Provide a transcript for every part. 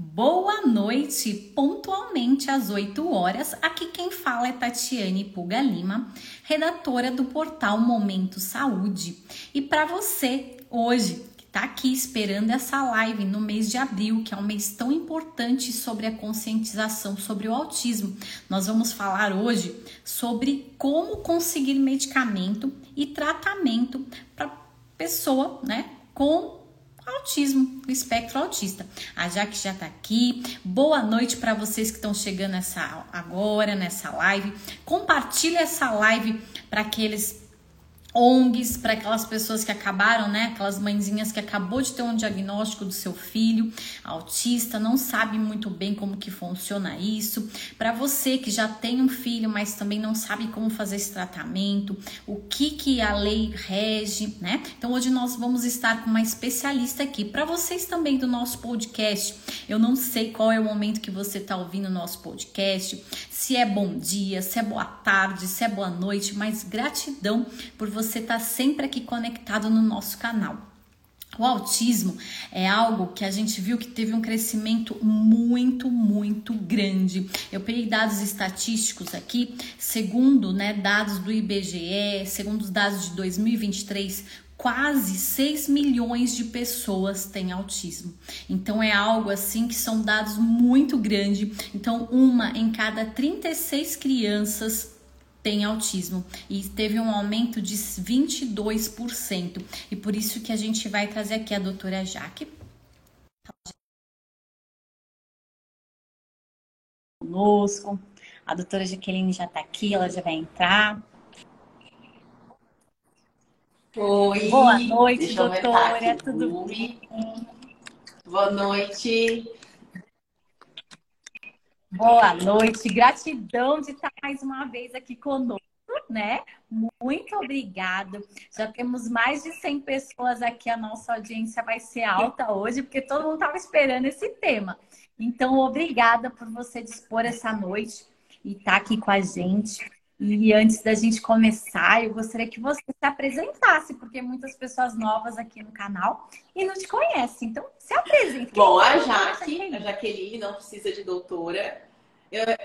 Boa noite, pontualmente às 8 horas. Aqui quem fala é Tatiane Puga Lima, redatora do portal Momento Saúde. E para você, hoje, que está aqui esperando essa live no mês de abril, que é um mês tão importante sobre a conscientização sobre o autismo, nós vamos falar hoje sobre como conseguir medicamento e tratamento para pessoa, né, com autismo, o espectro autista. A Jaque já tá aqui. Boa noite para vocês que estão chegando nessa agora nessa live. Compartilha essa live para aqueles ONGs para aquelas pessoas que acabaram, né? Aquelas mãezinhas que acabou de ter um diagnóstico do seu filho autista, não sabe muito bem como que funciona isso. Para você que já tem um filho, mas também não sabe como fazer esse tratamento, o que que a lei rege, né? Então hoje nós vamos estar com uma especialista aqui. Para vocês também do nosso podcast, eu não sei qual é o momento que você está ouvindo o nosso podcast, se é bom dia, se é boa tarde, se é boa noite, mas gratidão por você estar tá sempre aqui conectado no nosso canal. O autismo é algo que a gente viu que teve um crescimento muito, muito grande. Eu peguei dados estatísticos aqui, segundo né, dados do IBGE, segundo os dados de 2023, quase 6 milhões de pessoas têm autismo. Então é algo assim que são dados muito grandes. Então, uma em cada 36 crianças tem autismo e teve um aumento de 22%. E por isso que a gente vai trazer aqui a doutora Jaque. Conosco. A doutora Jaqueline já está aqui, ela já vai entrar. Oi. Boa noite, doutora. Tudo bem? Boa noite. Boa noite. Gratidão de estar mais uma vez aqui conosco, né? Muito obrigada. Já temos mais de 100 pessoas aqui. A nossa audiência vai ser alta hoje, porque todo mundo estava esperando esse tema. Então, obrigada por você dispor essa noite e estar aqui com a gente. E antes da gente começar, eu gostaria que você se apresentasse, porque muitas pessoas novas aqui no canal e não te conhecem. Então, se apresente. Bom, a Jaque, a Jaqueline não precisa de doutora. Eu é,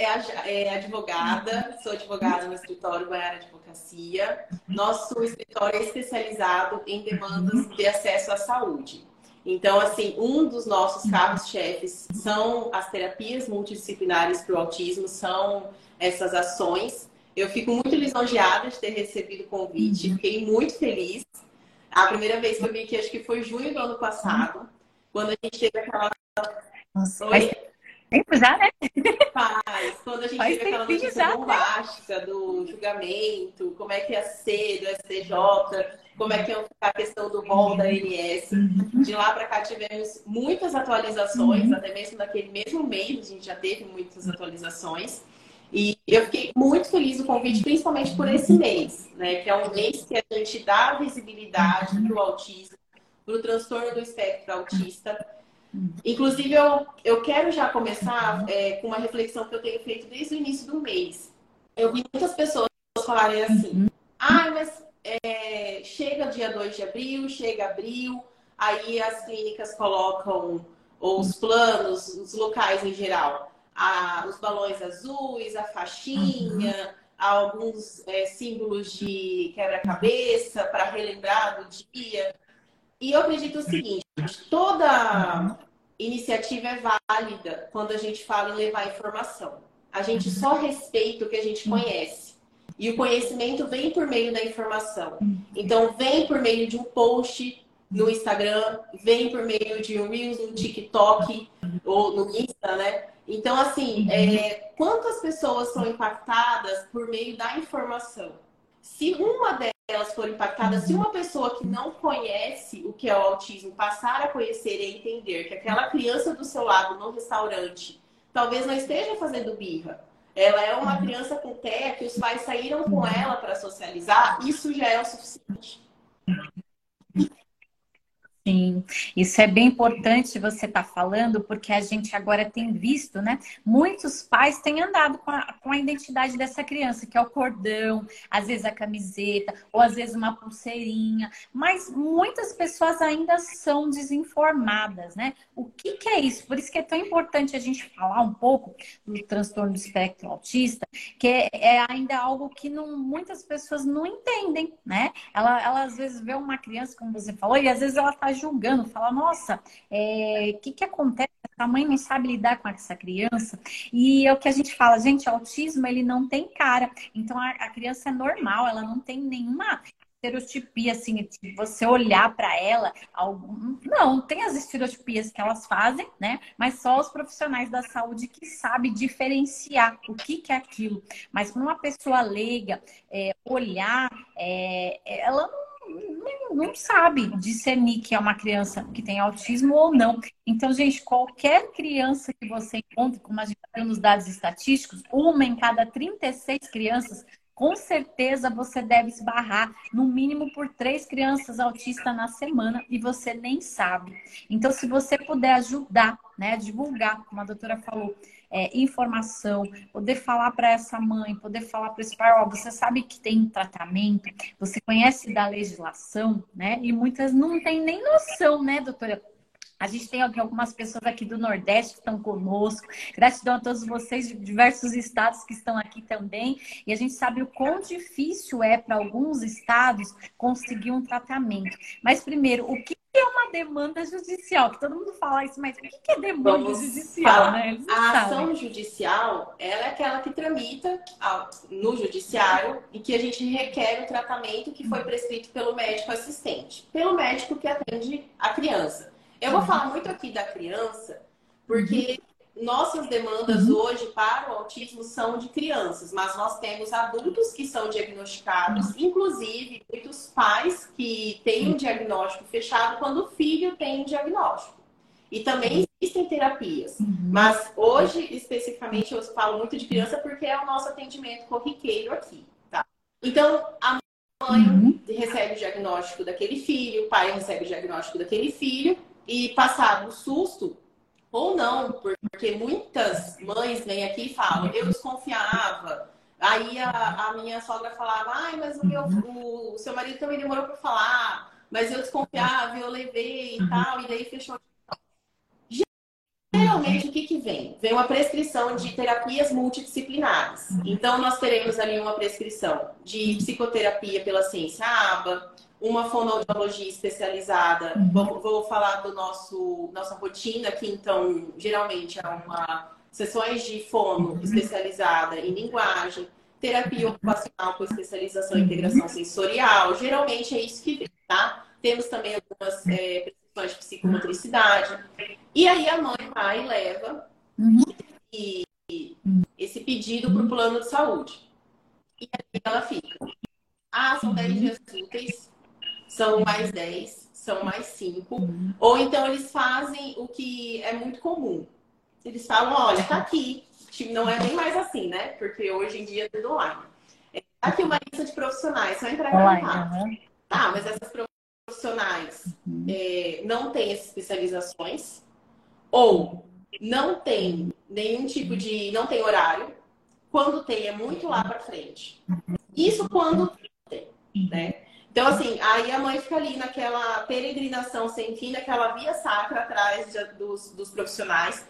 é advogada, sou advogada no escritório Baiara Advocacia. Nosso escritório é especializado em demandas de acesso à saúde. Então, assim, um dos nossos carros-chefes são as terapias multidisciplinares para o autismo, são essas ações eu fico muito lisonjeada de ter recebido o convite, uhum. fiquei muito feliz. A primeira vez que eu vim aqui, acho que foi junho do ano passado, quando a gente teve aquela. Nossa, Oi? tempo já, né? Faz. Quando a gente faz teve aquela notícia já, né? bombástica né? do julgamento, como é que ia ser do STJ, como é que ia ficar a questão do rol da ANS. Uhum. De lá para cá tivemos muitas atualizações, uhum. até mesmo naquele mesmo mês a gente já teve muitas atualizações. E eu fiquei muito feliz do convite, principalmente por esse mês, né? Que é um mês que a gente dá visibilidade para o autismo, para o transtorno do espectro autista. Inclusive, eu, eu quero já começar é, com uma reflexão que eu tenho feito desde o início do mês. Eu vi muitas pessoas falarem assim: ah, mas é, chega dia 2 de abril, chega abril, aí as clínicas colocam, ou os planos, os locais em geral a, os balões azuis, a faixinha, uhum. alguns é, símbolos de quebra-cabeça para relembrar do dia. E eu acredito o seguinte: toda iniciativa é válida quando a gente fala em levar informação. A gente só respeita o que a gente conhece. E o conhecimento vem por meio da informação. Então, vem por meio de um post no Instagram, vem por meio de um Reels no TikTok ou no Insta, né? Então, assim, é, quantas pessoas são impactadas por meio da informação? Se uma delas for impactada, se uma pessoa que não conhece o que é o autismo passar a conhecer e entender que aquela criança do seu lado no restaurante talvez não esteja fazendo birra, ela é uma criança com TEA que os pais saíram com ela para socializar, isso já é o suficiente. Sim, isso é bem importante você estar tá falando, porque a gente agora tem visto, né? Muitos pais têm andado com a, com a identidade dessa criança, que é o cordão, às vezes a camiseta, ou às vezes uma pulseirinha, mas muitas pessoas ainda são desinformadas, né? O que, que é isso? Por isso que é tão importante a gente falar um pouco do transtorno do espectro autista, que é, é ainda algo que não, muitas pessoas não entendem, né? Ela, ela às vezes vê uma criança, como você falou, e às vezes ela julgando, fala, nossa, o é, que, que acontece? A mãe não sabe lidar com essa criança. E é o que a gente fala, gente, autismo ele não tem cara. Então a, a criança é normal, ela não tem nenhuma estereotipia, assim, você olhar para ela. Algum... Não, tem as estereotipias que elas fazem, né? Mas só os profissionais da saúde que sabem diferenciar o que, que é aquilo. Mas para uma pessoa leiga, é, olhar, é, ela não não sabe discernir que é uma criança que tem autismo ou não. Então, gente, qualquer criança que você encontre, como a gente tem nos dados estatísticos, uma em cada 36 crianças, com certeza você deve esbarrar no mínimo por três crianças autistas na semana e você nem sabe. Então, se você puder ajudar, né, divulgar, como a doutora falou, é, informação, poder falar para essa mãe, poder falar para esse pai, ó, você sabe que tem tratamento, você conhece da legislação, né? E muitas não têm nem noção, né, doutora? A gente tem aqui algumas pessoas aqui do Nordeste que estão conosco. Gratidão a todos vocês de diversos estados que estão aqui também. E a gente sabe o quão difícil é para alguns estados conseguir um tratamento. Mas primeiro, o que é uma demanda judicial? Que todo mundo fala isso, mas o que é demanda Vamos judicial? Né? A ação judicial, ela é aquela que tramita no judiciário e que a gente requer o tratamento que foi prescrito pelo médico assistente, pelo médico que atende a criança. Eu vou falar muito aqui da criança, porque nossas demandas uhum. hoje para o autismo são de crianças, mas nós temos adultos que são diagnosticados, uhum. inclusive muitos pais que têm um diagnóstico fechado quando o filho tem um diagnóstico. E também existem terapias. Uhum. Mas hoje, especificamente, eu falo muito de criança porque é o nosso atendimento corriqueiro aqui. Tá? Então, a mãe uhum. recebe o diagnóstico daquele filho, o pai recebe o diagnóstico daquele filho, e passado o susto, ou não, porque muitas mães vêm aqui e falam, eu desconfiava. Aí a, a minha sogra falava, ai, mas o, meu, o, o seu marido também demorou para falar, mas eu desconfiava, eu levei e uhum. tal, e daí fechou. Geralmente, o que, que vem? Vem uma prescrição de terapias multidisciplinares. Uhum. Então, nós teremos ali uma prescrição de psicoterapia pela ciência ABA, uma fonoaudiologia especializada. Uhum. Vou, falar do nosso nossa rotina aqui, então, geralmente é uma sessões de fono uhum. especializada em linguagem, terapia ocupacional com especialização em integração sensorial. Geralmente é isso que vem, tá? Temos também algumas é, prescrições de psicomotricidade. E aí a mãe vai e leva uhum. e, esse pedido para o plano de saúde. E aí ela fica. Ah, são 10 dias úteis são mais 10, são mais 5. Uhum. Ou então eles fazem o que é muito comum. Eles falam, olha, tá aqui. Tipo, não é nem mais assim, né? Porque hoje em dia é tudo online. É, tá aqui uma lista de profissionais, só entrar em contato. Uhum. Tá, mas essas profissionais uhum. é, não têm essas especializações ou não tem nenhum tipo de. não tem horário. Quando tem, é muito lá para frente. Isso quando tem, né? Então, assim, aí a mãe fica ali naquela peregrinação sem fim, naquela via sacra atrás de, dos, dos profissionais.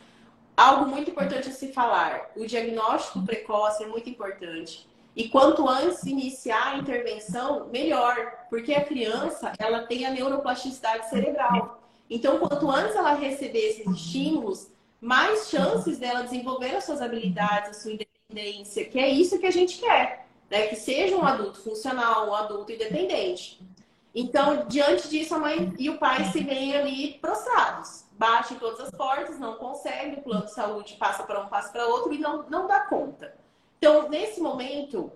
Algo muito importante a se falar: o diagnóstico precoce é muito importante. E quanto antes iniciar a intervenção, melhor, porque a criança ela tem a neuroplasticidade cerebral. Então, quanto antes ela receber esses estímulos, mais chances dela desenvolver as suas habilidades, a sua independência, que é isso que a gente quer né? Que seja um adulto funcional, um adulto independente. Então, diante disso, a mãe e o pai se veem ali prostrados. Batem todas as portas, não conseguem, o plano de saúde passa para um, passa para outro e não, não dá conta. Então, nesse momento,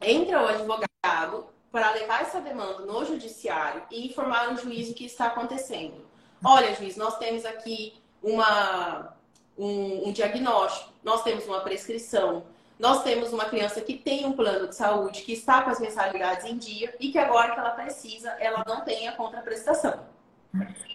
entra o advogado para levar essa demanda no judiciário e informar o juiz o que está acontecendo. Olha, juiz, nós temos aqui uma, um, um diagnóstico, nós temos uma prescrição, nós temos uma criança que tem um plano de saúde, que está com as mensalidades em dia e que agora que ela precisa, ela não tem a contraprestação.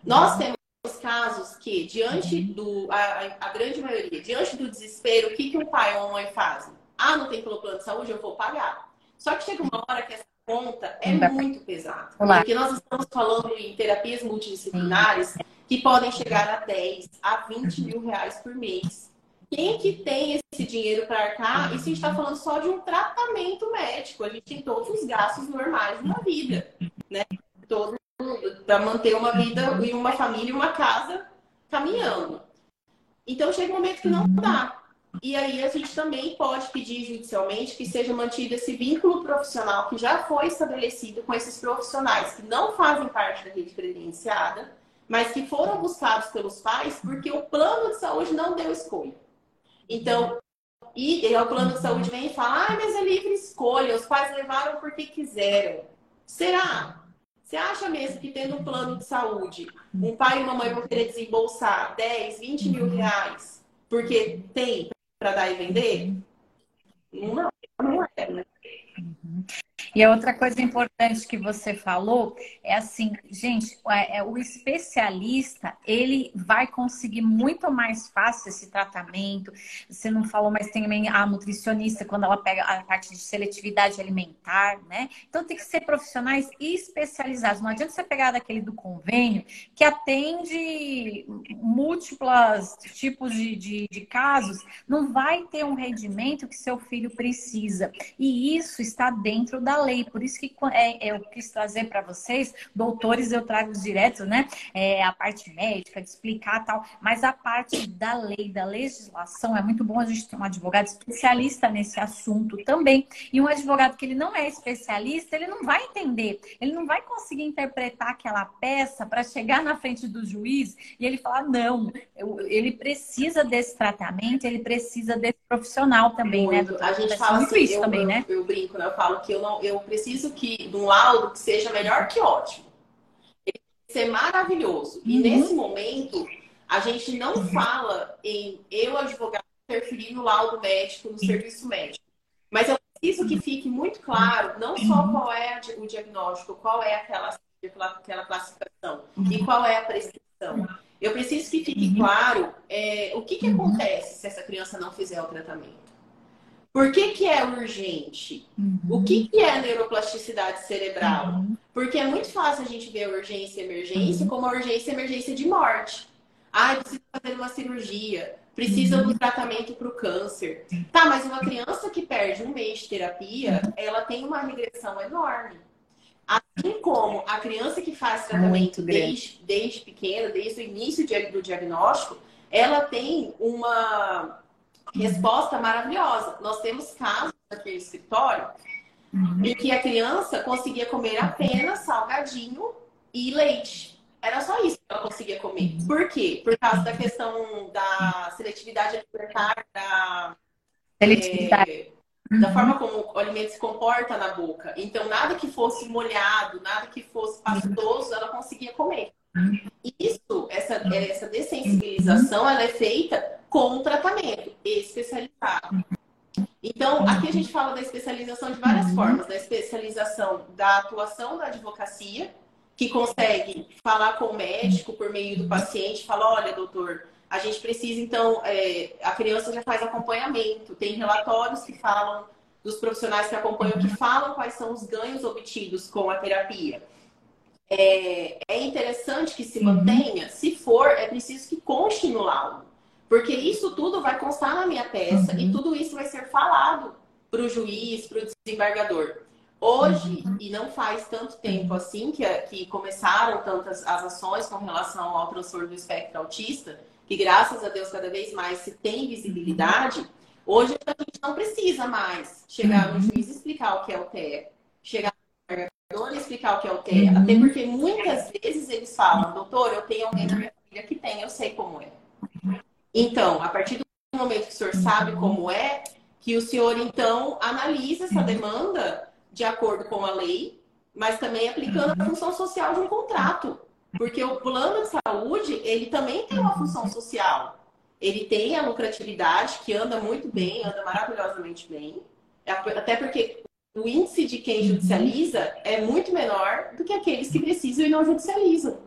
Nós temos casos que, diante do. A, a, grande maioria, diante do desespero, o que, que um pai ou uma mãe fazem? Ah, não tem pelo plano de saúde, eu vou pagar. Só que chega uma hora que essa conta é muito pesada. Porque nós estamos falando em terapias multidisciplinares que podem chegar a 10 a 20 mil reais por mês. Quem que tem esse dinheiro para arcar? Isso a gente está falando só de um tratamento médico. A gente tem todos os gastos normais na vida, né? Todo para manter uma vida e uma família e uma casa caminhando. Então chega um momento que não dá. E aí a gente também pode pedir judicialmente que seja mantido esse vínculo profissional que já foi estabelecido com esses profissionais que não fazem parte da rede credenciada, mas que foram buscados pelos pais porque o plano de saúde não deu escolha. Então, e, e o plano de saúde vem e fala: ah, mas é livre escolha, os pais levaram porque quiseram. Será? Você acha mesmo que tendo um plano de saúde, um pai e uma mãe vão querer desembolsar 10, 20 mil reais porque tem para dar e vender? Não? E a outra coisa importante que você falou é assim, gente, é, é, o especialista ele vai conseguir muito mais fácil esse tratamento. Você não falou, mas tem a nutricionista quando ela pega a parte de seletividade alimentar, né? Então tem que ser profissionais especializados. Não adianta você pegar daquele do convênio que atende múltiplos tipos de, de, de casos, não vai ter um rendimento que seu filho precisa. E isso está dentro da lei. Por isso que é, eu quis trazer para vocês, doutores, eu trago direto, né? É, a parte médica, de explicar tal, mas a parte da lei, da legislação, é muito bom a gente ter um advogado especialista nesse assunto também. E um advogado que ele não é especialista, ele não vai entender, ele não vai conseguir interpretar aquela peça para chegar na frente do juiz e ele falar, não, eu, ele precisa desse tratamento, ele precisa desse profissional também, né, muito. né? Doutor? A gente fala assim, isso eu, também, eu, né? Eu brinco, né? Eu falo que eu não, eu preciso que de um laudo que seja melhor que ótimo. Ele tem que ser maravilhoso. E uhum. nesse momento, a gente não uhum. fala em eu, advogado, interferir no laudo médico, no serviço médico. Mas eu preciso que fique muito claro, não só uhum. qual é o diagnóstico, qual é aquela, aquela classificação e qual é a prescrição. Eu preciso que fique claro é, o que, que acontece se essa criança não fizer o tratamento. Por que, que é urgente? Uhum. O que, que é neuroplasticidade cerebral? Uhum. Porque é muito fácil a gente ver a urgência e emergência uhum. como a urgência e emergência de morte. Ah, precisa fazer uma cirurgia, precisa uhum. do tratamento para o câncer. Tá, mas uma criança que perde um mês de terapia, ela tem uma regressão enorme. Assim como a criança que faz tratamento desde, desde pequena, desde o início do diagnóstico, ela tem uma Resposta maravilhosa. Nós temos casos aqui no escritório uhum. em que a criança conseguia comer apenas salgadinho e leite. Era só isso que ela conseguia comer. Uhum. Por quê? Por causa da questão da seletividade alimentar, da, seletividade. É, da uhum. forma como o alimento se comporta na boca. Então, nada que fosse molhado, nada que fosse pastoso, ela conseguia comer. Isso, essa, essa dessensibilização, ela é feita com um tratamento especializado. Então, aqui a gente fala da especialização de várias uhum. formas. Da especialização da atuação da advocacia, que consegue falar com o médico por meio do paciente, fala, olha, doutor, a gente precisa, então, é, a criança já faz acompanhamento, tem relatórios que falam dos profissionais que acompanham, que falam quais são os ganhos obtidos com a terapia. É, é interessante que se uhum. mantenha, se for, é preciso que conste no laudo. Porque isso tudo vai constar na minha peça uhum. e tudo isso vai ser falado para o juiz, para o desembargador. Hoje, uhum. e não faz tanto tempo assim que, que começaram tantas as ações com relação ao transtorno do espectro autista, que graças a Deus cada vez mais se tem visibilidade, hoje a gente não precisa mais chegar no uhum. juiz e explicar o que é o TEA. E explicar o que é o TEA. Uhum. Até porque muitas vezes eles falam, doutor, eu tenho alguém na minha família que tem, eu sei como é. Então, a partir do momento que o senhor sabe como é, que o senhor então analisa essa demanda de acordo com a lei, mas também aplicando a função social de um contrato. Porque o plano de saúde, ele também tem uma função social. Ele tem a lucratividade, que anda muito bem, anda maravilhosamente bem. Até porque o índice de quem judicializa é muito menor do que aqueles que precisam e não judicializam.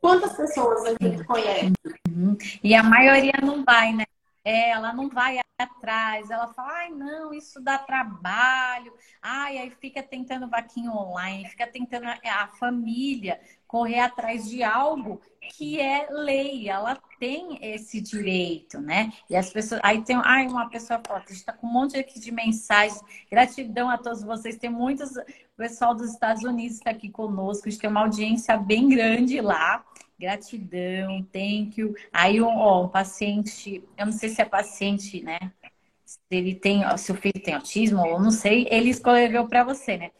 Quantas pessoas a gente conhece? Uhum. E a maioria não vai, né? É, ela não vai atrás, ela fala, ai, não, isso dá trabalho, ai, aí fica tentando vaquinha online, fica tentando a, a família correr atrás de algo que é lei, ela tem esse direito, né? E as pessoas. Aí tem ai, uma pessoa fala, está com um monte aqui de mensagens. Gratidão a todos vocês. Tem muitos. O pessoal dos Estados Unidos está aqui conosco, a gente tem uma audiência bem grande lá. Gratidão, thank you. Aí, ó, um paciente, eu não sei se é paciente, né? Se ele tem, se o filho tem autismo, ou não sei, ele escreveu para você, né?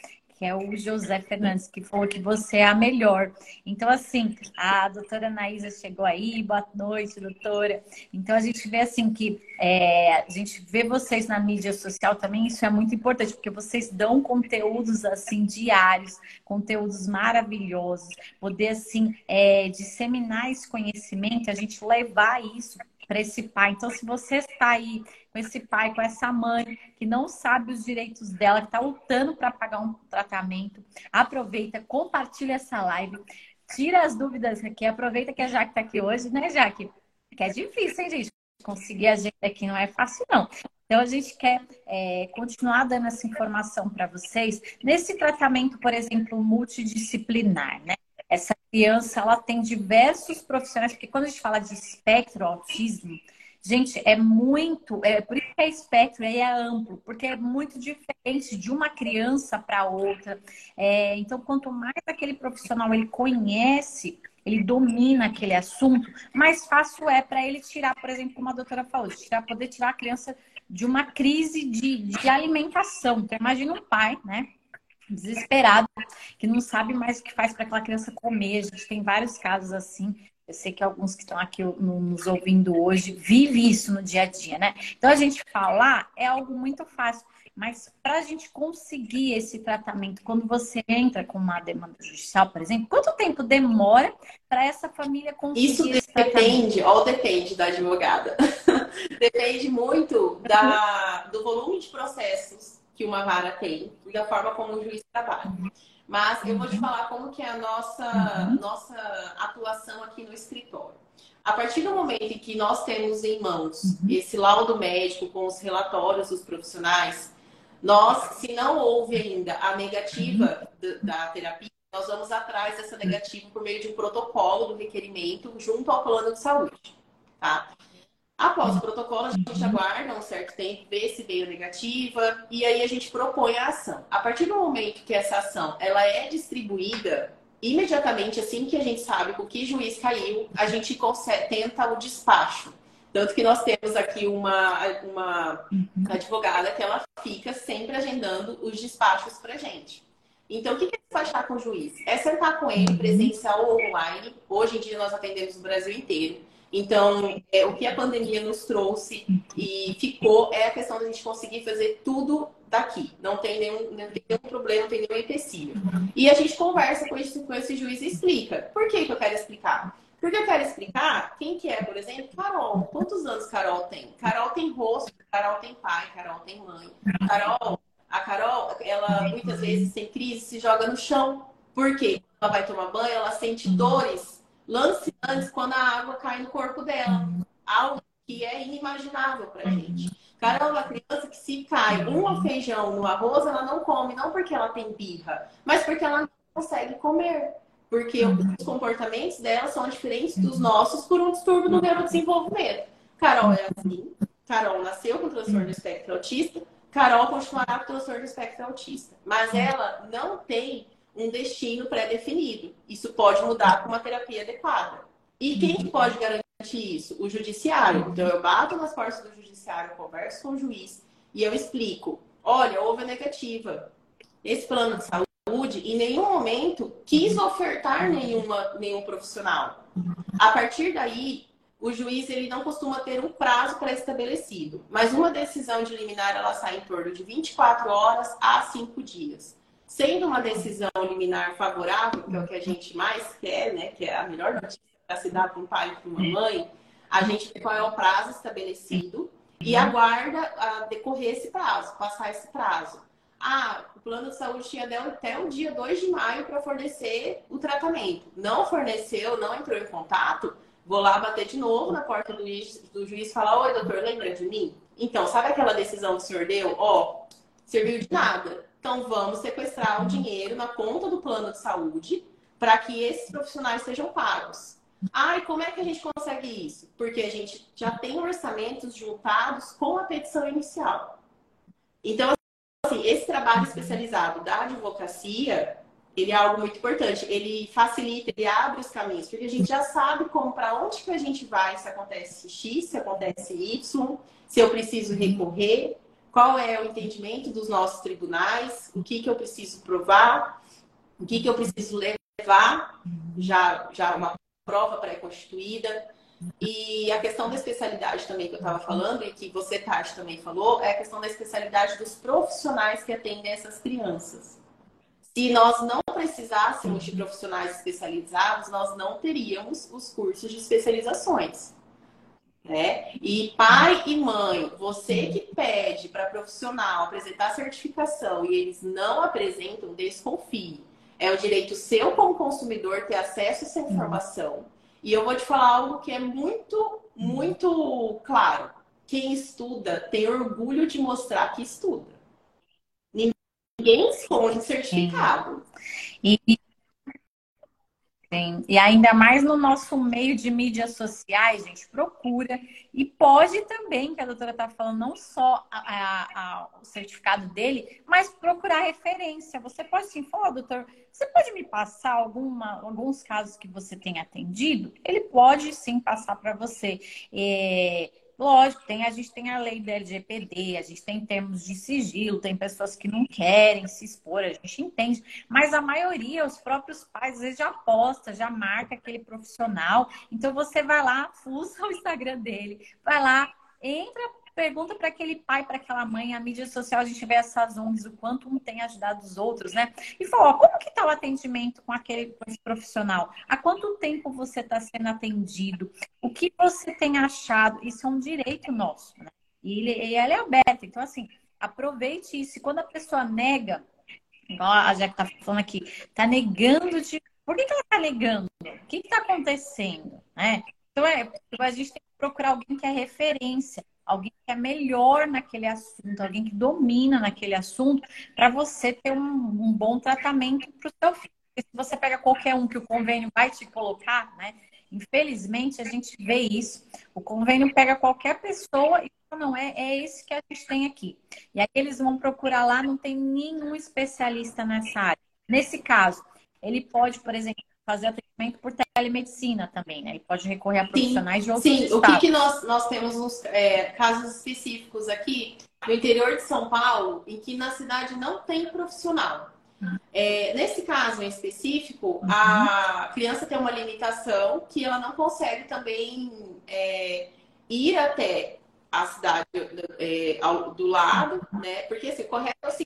Que é o José Fernandes, que falou que você é a melhor. Então, assim, a doutora Anaísa chegou aí, boa noite, doutora. Então, a gente vê assim que é, a gente vê vocês na mídia social também, isso é muito importante, porque vocês dão conteúdos assim diários, conteúdos maravilhosos, poder assim é, disseminar esse conhecimento, a gente levar isso para esse pai. Então, se você está aí com esse pai, com essa mãe que não sabe os direitos dela, que está lutando para pagar um tratamento, aproveita, compartilha essa live, tira as dúvidas aqui, aproveita que a Jaque está aqui hoje, né, Jaque? Que é difícil, hein, gente? Conseguir a gente aqui não é fácil, não. Então, a gente quer é, continuar dando essa informação para vocês nesse tratamento, por exemplo, multidisciplinar, né? essa criança ela tem diversos profissionais, porque quando a gente fala de espectro autismo, gente, é muito, é por isso que é espectro, é amplo, porque é muito diferente de uma criança para outra. É, então, quanto mais aquele profissional ele conhece, ele domina aquele assunto, mais fácil é para ele tirar, por exemplo, como a doutora falou, tirar, poder tirar a criança de uma crise de, de alimentação. Então, imagina um pai, né? desesperado, que não sabe mais o que faz para aquela criança comer. A gente tem vários casos assim. Eu sei que alguns que estão aqui nos ouvindo hoje vivem isso no dia a dia, né? Então a gente falar é algo muito fácil, mas para a gente conseguir esse tratamento, quando você entra com uma demanda judicial, por exemplo, quanto tempo demora para essa família conseguir? Isso depende, ou depende da advogada. depende muito da, do volume de processos que uma vara tem e da forma como o juiz trabalha. Mas eu vou te uhum. falar como que é a nossa, uhum. nossa atuação aqui no escritório. A partir do momento em que nós temos em mãos uhum. esse laudo médico com os relatórios dos profissionais, nós, se não houve ainda a negativa da terapia, nós vamos atrás dessa negativa por meio de um protocolo do requerimento junto ao plano de saúde. Tá? Após o protocolo, a gente aguarda um certo tempo, vê se veio negativa e aí a gente propõe a ação. A partir do momento que essa ação ela é distribuída, imediatamente assim que a gente sabe o que juiz caiu, a gente consegue, tenta o despacho. Tanto que nós temos aqui uma, uma uhum. advogada que ela fica sempre agendando os despachos para gente. Então, o que, que é despachar com o juiz? É sentar com ele, uhum. presencial ou online. Hoje em dia nós atendemos o Brasil inteiro então, é, o que a pandemia nos trouxe e ficou é a questão da gente conseguir fazer tudo daqui. Não tem nenhum, não tem nenhum problema, não tem nenhum empecilho. E a gente conversa com esse, com esse juiz e explica. Por que, que eu quero explicar? Porque eu quero explicar quem que é, por exemplo, Carol. Quantos anos Carol tem? Carol tem rosto, Carol tem pai, Carol tem mãe. Carol, a Carol, ela muitas vezes tem crise, se joga no chão. Por quê? Ela vai tomar banho, ela sente dores lanceantes quando a água cai no corpo dela. Algo que é inimaginável pra gente. Caramba, a criança que se cai um feijão no arroz, ela não come, não porque ela tem birra, mas porque ela não consegue comer. Porque os comportamentos dela são diferentes dos nossos por um distúrbio no neurodesenvolvimento. Carol é assim. Carol nasceu com transtorno do espectro autista. Carol continuará com transtorno do espectro autista. Mas ela não tem um destino pré-definido. Isso pode mudar com uma terapia adequada. E quem que pode garantir isso? O judiciário. Então, eu bato nas portas do judiciário, converso com o juiz e eu explico: olha, houve a negativa. Esse plano de saúde, em nenhum momento, quis ofertar nenhuma, nenhum profissional. A partir daí, o juiz ele não costuma ter um prazo pré-estabelecido, mas uma decisão de liminar ela sai em torno de 24 horas a 5 dias. Sendo uma decisão liminar favorável, que é o que a gente mais quer, né, que é a melhor notícia para se dar para um pai e para uma mãe, a gente qual é o prazo estabelecido e aguarda a decorrer esse prazo, passar esse prazo. Ah, o plano de saúde tinha até o dia 2 de maio para fornecer o tratamento. Não forneceu, não entrou em contato, vou lá bater de novo na porta do juiz, do juiz e falar: Oi, doutor, lembra de mim? Então, sabe aquela decisão que o senhor deu? Ó, serviu de nada. Então, vamos sequestrar o dinheiro na conta do plano de saúde para que esses profissionais sejam pagos. Ah, e como é que a gente consegue isso? Porque a gente já tem orçamentos juntados com a petição inicial. Então, assim, esse trabalho especializado da advocacia, ele é algo muito importante. Ele facilita, ele abre os caminhos, porque a gente já sabe como para onde que a gente vai, se acontece X, se acontece Y, se eu preciso recorrer, qual é o entendimento dos nossos tribunais, o que que eu preciso provar, o que que eu preciso levar, já já uma prova pré-constituída. E a questão da especialidade também que eu estava falando, e que você, Tati, também falou, é a questão da especialidade dos profissionais que atendem essas crianças. Se nós não precisássemos de profissionais especializados, nós não teríamos os cursos de especializações. Né? E pai e mãe, você que pede para profissional apresentar certificação e eles não apresentam, desconfie. É o direito seu como consumidor ter acesso a essa informação. E eu vou te falar algo que é muito, muito claro. Quem estuda tem orgulho de mostrar que estuda. Ninguém esconde certificado. E, Sim. E ainda mais no nosso meio de mídias sociais, gente, procura. E pode também, que a doutora está falando, não só a, a, a, o certificado dele, mas procurar referência. Você pode sim falar, doutor, você pode me passar alguma, alguns casos que você tem atendido? Ele pode sim passar para você. É, Lógico, tem, a gente tem a lei da LGPD, a gente tem termos de sigilo, tem pessoas que não querem se expor, a gente entende. Mas a maioria, os próprios pais, às vezes já posta, já marca aquele profissional. Então você vai lá, fuça o Instagram dele, vai lá, entra pergunta para aquele pai, para aquela mãe, a mídia social, a gente vê essas ONGs, o quanto um tem ajudado os outros, né? E falou, como que está o atendimento com aquele profissional? Há quanto tempo você está sendo atendido? O que você tem achado? Isso é um direito nosso, né? E ele, ele é aberto. Então, assim, aproveite isso. E quando a pessoa nega, igual a Jack está falando aqui, está negando de. Por que, que ela está negando? O que está acontecendo? Né? Então, é, a gente tem que procurar alguém que é referência alguém que é melhor naquele assunto, alguém que domina naquele assunto, para você ter um, um bom tratamento para o seu filho. Porque se você pega qualquer um que o convênio vai te colocar, né? Infelizmente, a gente vê isso. O convênio pega qualquer pessoa e não é, é esse que a gente tem aqui. E aí eles vão procurar lá, não tem nenhum especialista nessa área. Nesse caso, ele pode, por exemplo, fazer atendimento por telemedicina também, né? Ele pode recorrer a profissionais sim, de outros sim. estados. Sim, o que, que nós, nós temos uns é, casos específicos aqui no interior de São Paulo, em que na cidade não tem profissional. É, nesse caso em específico, uhum. a criança tem uma limitação que ela não consegue também é, ir até a cidade é, ao, do lado, né? Porque assim, correto é assim,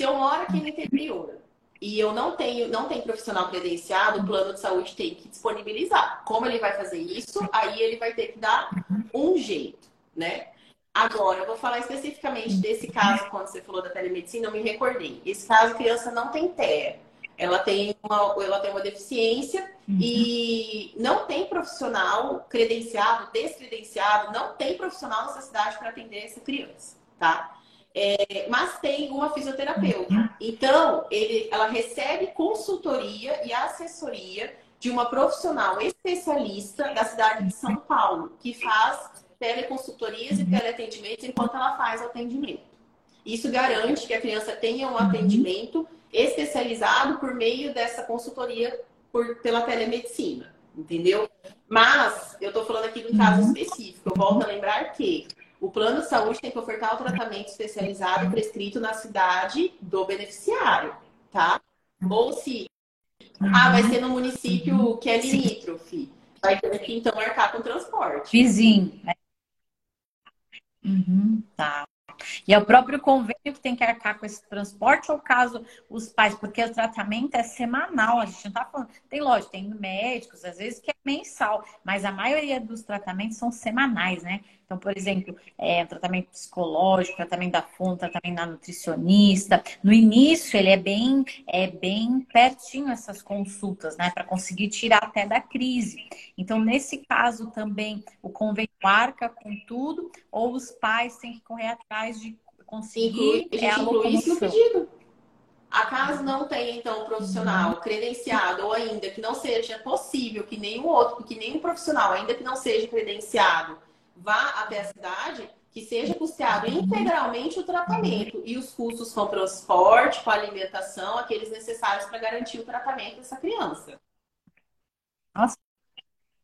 se eu moro aqui no interior e eu não tenho, não tem profissional credenciado, o plano de saúde tem que disponibilizar. Como ele vai fazer isso? Aí ele vai ter que dar um jeito, né? Agora, eu vou falar especificamente desse caso, quando você falou da telemedicina, eu me recordei. Esse caso, criança não tem TEA. Ela tem uma, ela tem uma deficiência uhum. e não tem profissional credenciado, descredenciado, não tem profissional nessa cidade para atender essa criança, tá? É, mas tem uma fisioterapeuta. Então, ele, ela recebe consultoria e assessoria de uma profissional especialista da cidade de São Paulo, que faz teleconsultorias e teleatendimentos enquanto ela faz o atendimento. Isso garante que a criança tenha um atendimento especializado por meio dessa consultoria por, pela telemedicina, entendeu? Mas eu estou falando aqui de um caso específico. Eu volto a lembrar que o plano de saúde tem que ofertar o tratamento especializado prescrito na cidade do beneficiário, tá? Ou se ah, vai ser no município que é limítrofe. Vai ter que então marcar com transporte. Vizinho. Né? Uhum, tá. E é o próprio convênio que tem que arcar com esse transporte ou caso os pais, porque o tratamento é semanal, a gente não tá falando. Tem lógico, tem médicos, às vezes que é mensal, mas a maioria dos tratamentos são semanais, né? Então, por exemplo, é, tratamento psicológico, tratamento da fonte, tratamento da nutricionista. No início, ele é bem, é bem pertinho essas consultas, né? Para conseguir tirar até da crise. Então, nesse caso também, o convênio arca com tudo, ou os pais têm que correr atrás de conseguir inclui, é, a locomoção. pedido. Acaso não tem, então, um profissional uhum. credenciado, ou ainda que não seja possível que nenhum outro, que nenhum profissional, ainda que não seja credenciado, vá até a cidade, que seja custeado integralmente o tratamento e os custos com transporte, com alimentação, aqueles necessários para garantir o tratamento dessa criança. Nossa,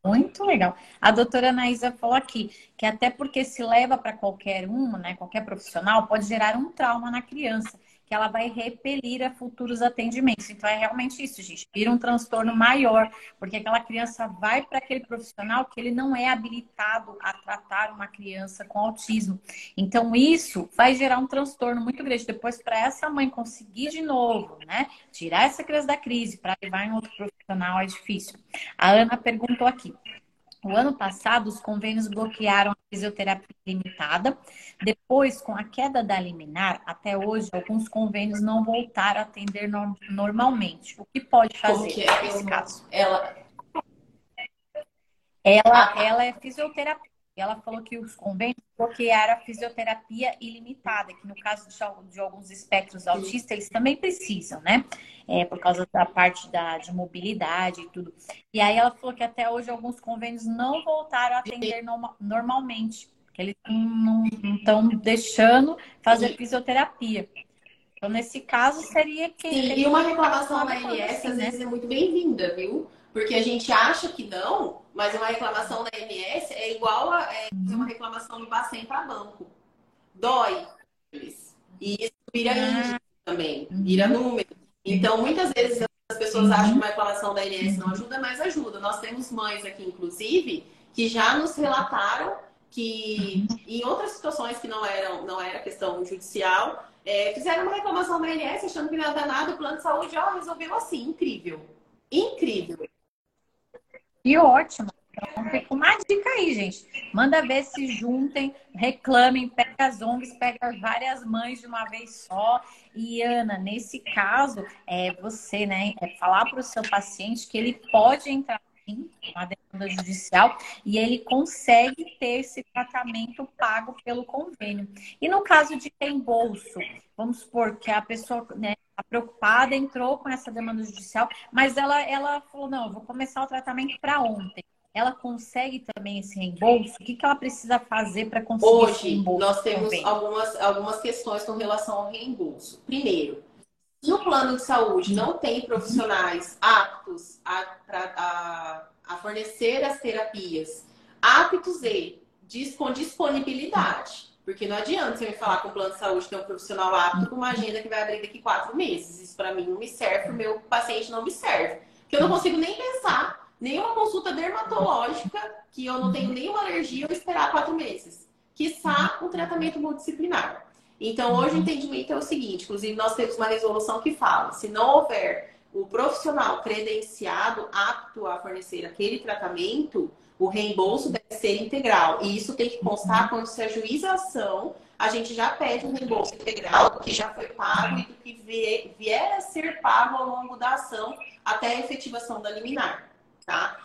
muito legal. A doutora Anaísa falou aqui que até porque se leva para qualquer uma, né, qualquer profissional, pode gerar um trauma na criança que ela vai repelir a futuros atendimentos. Então, é realmente isso, gente. Vira um transtorno maior, porque aquela criança vai para aquele profissional que ele não é habilitado a tratar uma criança com autismo. Então, isso vai gerar um transtorno muito grande. Depois, para essa mãe conseguir de novo, né, tirar essa criança da crise para levar em outro profissional é difícil. A Ana perguntou aqui: o ano passado, os convênios bloquearam a fisioterapia limitada. Depois, com a queda da liminar, até hoje, alguns convênios não voltaram a atender no normalmente. O que pode fazer que é? nesse caso? Ela... Ela, ela é fisioterapia. Ela falou que os convênios bloquearam a fisioterapia ilimitada, que no caso de, de alguns espectros autistas, eles também precisam, né? É, por causa da parte da, de mobilidade e tudo. E aí ela falou que até hoje alguns convênios não voltaram a atender no, normalmente, que eles não estão deixando fazer fisioterapia. Então, nesse caso, seria que. Sim, e uma reclamação da ANS às vezes é muito bem-vinda, viu? Porque a gente acha que não, mas uma reclamação da MS é igual a é, uma reclamação do Bacen para banco. Dói. E isso vira ah. índice também, vira número. Então, muitas vezes as pessoas acham que uma reclamação da INS não ajuda, mas ajuda. Nós temos mães aqui, inclusive, que já nos relataram que em outras situações que não eram não era questão judicial, é, fizeram uma reclamação da INS achando que não ia dar nada, o plano de saúde ó, resolveu assim. Incrível. Incrível. E ótimo. Então, fica uma dica aí, gente. Manda ver se juntem, reclamem, pega as ONGs, pega várias mães de uma vez só. E, Ana, nesse caso, é você, né, é falar para o seu paciente que ele pode entrar uma demanda judicial e ele consegue ter esse tratamento pago pelo convênio. E no caso de reembolso, vamos supor que a pessoa né, tá preocupada, entrou com essa demanda judicial, mas ela, ela falou, não, eu vou começar o tratamento para ontem. Ela consegue também esse reembolso? O que, que ela precisa fazer para conseguir Hoje, esse reembolso? Nós temos algumas, algumas questões com relação ao reembolso. Primeiro, se o plano de saúde não tem profissionais aptos a, a, a fornecer as terapias, aptos e com disponibilidade, porque não adianta você me falar que o plano de saúde tem um profissional apto com uma agenda que vai abrir daqui quatro meses. Isso para mim não me serve, o meu paciente não me serve. Porque eu não consigo nem pensar, nenhuma consulta dermatológica, que eu não tenho nenhuma alergia, eu esperar quatro meses. Quiçá um tratamento multidisciplinar. Então, hoje o entendimento é o seguinte: inclusive, nós temos uma resolução que fala: se não houver o profissional credenciado apto a fornecer aquele tratamento, o reembolso deve ser integral. E isso tem que constar uhum. quando se ajuiza a ação, a gente já pede um reembolso integral do que já foi pago e do que vier a ser pago ao longo da ação até a efetivação da liminar. Tá?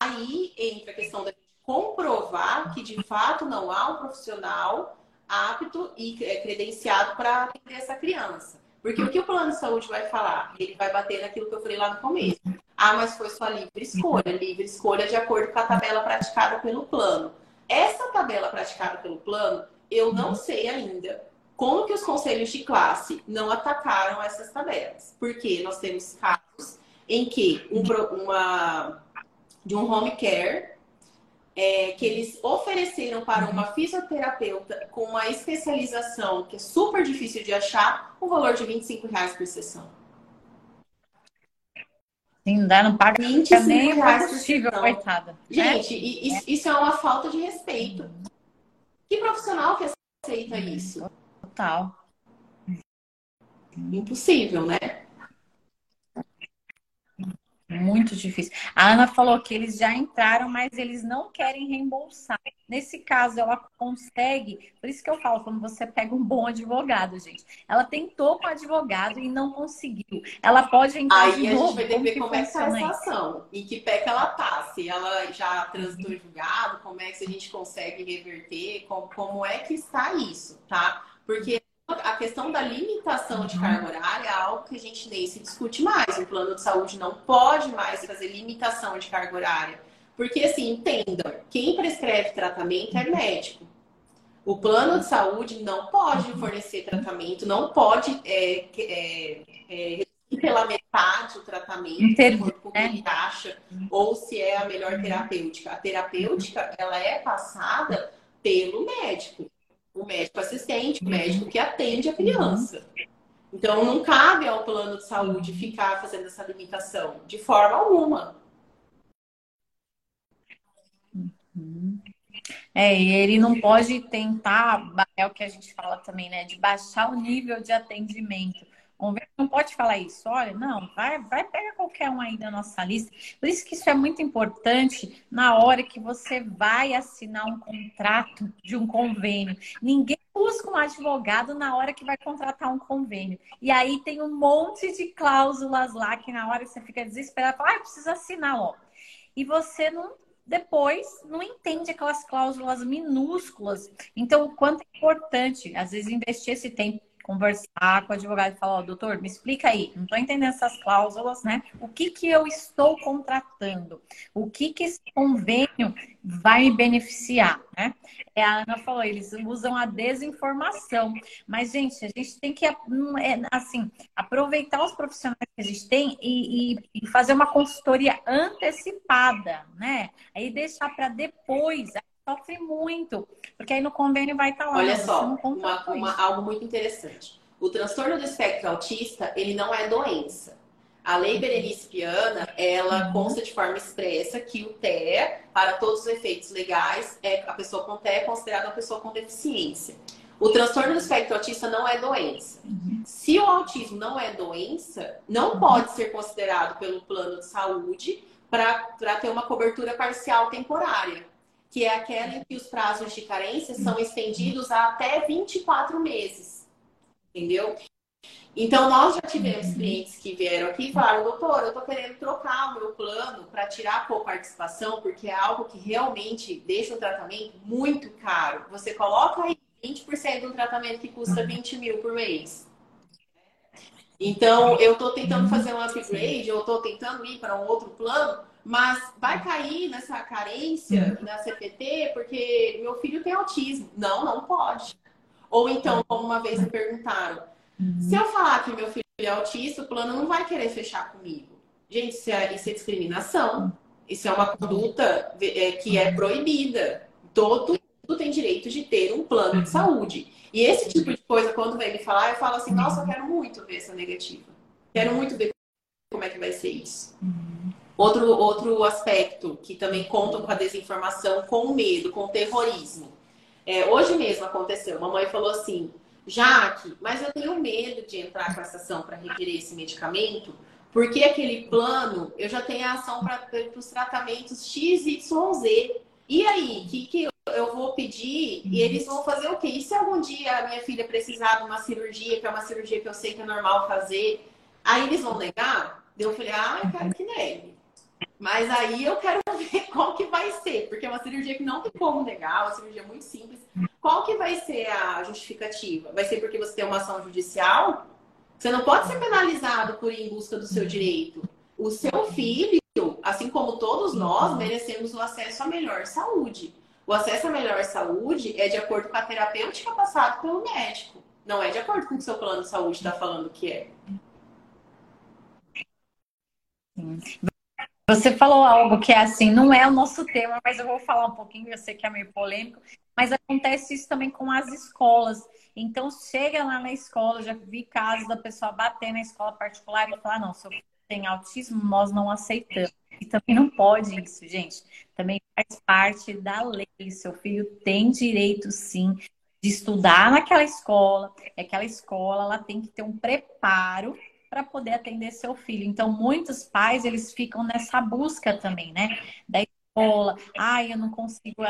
Aí entra a questão da gente comprovar que de fato não há um profissional apto e credenciado para atender essa criança. Porque o que o plano de saúde vai falar? Ele vai bater naquilo que eu falei lá no começo. Ah, mas foi sua livre escolha. Livre escolha de acordo com a tabela praticada pelo plano. Essa tabela praticada pelo plano, eu não sei ainda como que os conselhos de classe não atacaram essas tabelas. Porque nós temos casos em que um, uma, de um home care é, que eles ofereceram para uma fisioterapeuta com uma especialização que é super difícil de achar, um valor de 25 reais por sessão. Sim, não dá, não paga 25 nem reais possível, coitada. Né? Gente, né? isso, isso, é uma falta de respeito. Que profissional que aceita isso? Total. Impossível, né? Muito difícil. A Ana falou que eles já entraram, mas eles não querem reembolsar. Nesse caso, ela consegue. Por isso que eu falo, quando você pega um bom advogado, gente. Ela tentou com o advogado e não conseguiu. Ela pode entrar Aí de a novo. gente vai ter que ver como é que tá essa ação. Em que pé que ela tá. Se ela já transitou em julgado, como é que a gente consegue reverter, como, como é que está isso, tá? Porque a questão da limitação de carga horária é algo que a gente nem se discute mais. O plano de saúde não pode mais fazer limitação de carga horária. Porque, assim, entendam, quem prescreve tratamento é médico. O plano de saúde não pode fornecer tratamento, não pode é, é, é, pela metade o tratamento, Inter- de acordo com o ele acha, ou se é a melhor terapêutica. A terapêutica, ela é passada pelo médico o médico assistente, o médico que atende a criança. Então, não cabe ao plano de saúde ficar fazendo essa limitação, de forma alguma. É, e ele não pode tentar, é o que a gente fala também, né? De baixar o nível de atendimento. Convênio não pode falar isso. Olha, não, vai, vai pegar qualquer um aí da nossa lista. Por isso que isso é muito importante na hora que você vai assinar um contrato de um convênio. Ninguém busca um advogado na hora que vai contratar um convênio. E aí tem um monte de cláusulas lá que na hora você fica desesperado, fala, ah, precisa assinar logo. E você não depois não entende aquelas cláusulas minúsculas. Então, o quanto é importante, às vezes, investir esse tempo, conversar com o advogado e falar, ó, doutor, me explica aí, não estou entendendo essas cláusulas, né? O que que eu estou contratando? O que que esse convênio vai me beneficiar, né? É, a Ana falou, eles usam a desinformação. Mas, gente, a gente tem que, assim, aproveitar os profissionais que a gente tem e, e fazer uma consultoria antecipada, né? Aí deixar para depois, sofre muito, porque aí no convênio vai estar lá. Olha só, uma, uma, algo muito interessante. O transtorno do espectro autista, ele não é doença. A lei Berenice Piana, ela consta de forma expressa que o TEA, para todos os efeitos legais, é, a pessoa com TEA é considerada uma pessoa com deficiência. O transtorno do espectro autista não é doença. Se o autismo não é doença, não pode ser considerado pelo plano de saúde para ter uma cobertura parcial temporária que é aquela em que os prazos de carência são estendidos a até 24 meses. Entendeu? Então, nós já tivemos clientes que vieram aqui e falaram, doutor, eu tô querendo trocar o meu plano para tirar a coparticipação, porque é algo que realmente deixa o tratamento muito caro. Você coloca aí 20% de um tratamento que custa 20 mil por mês. Então, eu estou tentando fazer um upgrade, eu estou tentando ir para um outro plano, mas vai cair nessa carência na CPT porque meu filho tem autismo. Não, não pode. Ou então, como uma vez me perguntaram, se eu falar que meu filho é autista, o plano não vai querer fechar comigo. Gente, isso é, isso é discriminação. Isso é uma conduta que é proibida. Todo mundo tem direito de ter um plano de saúde. E esse tipo de coisa, quando vem me falar, eu falo assim, nossa, eu quero muito ver essa negativa. Quero muito ver como é que vai ser isso. Outro, outro aspecto que também contam com a desinformação, com o medo, com o terrorismo. É, hoje mesmo aconteceu, mamãe falou assim, Jaque, mas eu tenho medo de entrar com essa ação para requerer esse medicamento, porque aquele plano, eu já tenho a ação para os tratamentos X, Y, Z. E aí, o que, que eu vou pedir e eles vão fazer o quê? E se algum dia a minha filha precisar de uma cirurgia, que é uma cirurgia que eu sei que é normal fazer, aí eles vão negar? Eu falei, ah, eu quero que negue. Mas aí eu quero ver qual que vai ser, porque é uma cirurgia que não tem como negar, uma cirurgia muito simples. Qual que vai ser a justificativa? Vai ser porque você tem uma ação judicial? Você não pode ser penalizado por ir em busca do seu direito. O seu filho, assim como todos nós, merecemos o acesso à melhor saúde. O acesso à melhor saúde é de acordo com a terapêutica passada pelo médico. Não é de acordo com o que seu plano de saúde está falando que é. Você falou algo que é assim, não é o nosso tema, mas eu vou falar um pouquinho, eu sei que é meio polêmico, mas acontece isso também com as escolas. Então, chega lá na escola, já vi casos da pessoa bater na escola particular e falar, não, seu filho tem autismo, nós não aceitamos. E também não pode isso, gente. Também faz parte da lei. Seu filho tem direito, sim, estudar naquela escola. Aquela escola ela tem que ter um preparo para poder atender seu filho. Então, muitos pais eles ficam nessa busca também, né? Da escola. Ai, eu não consigo.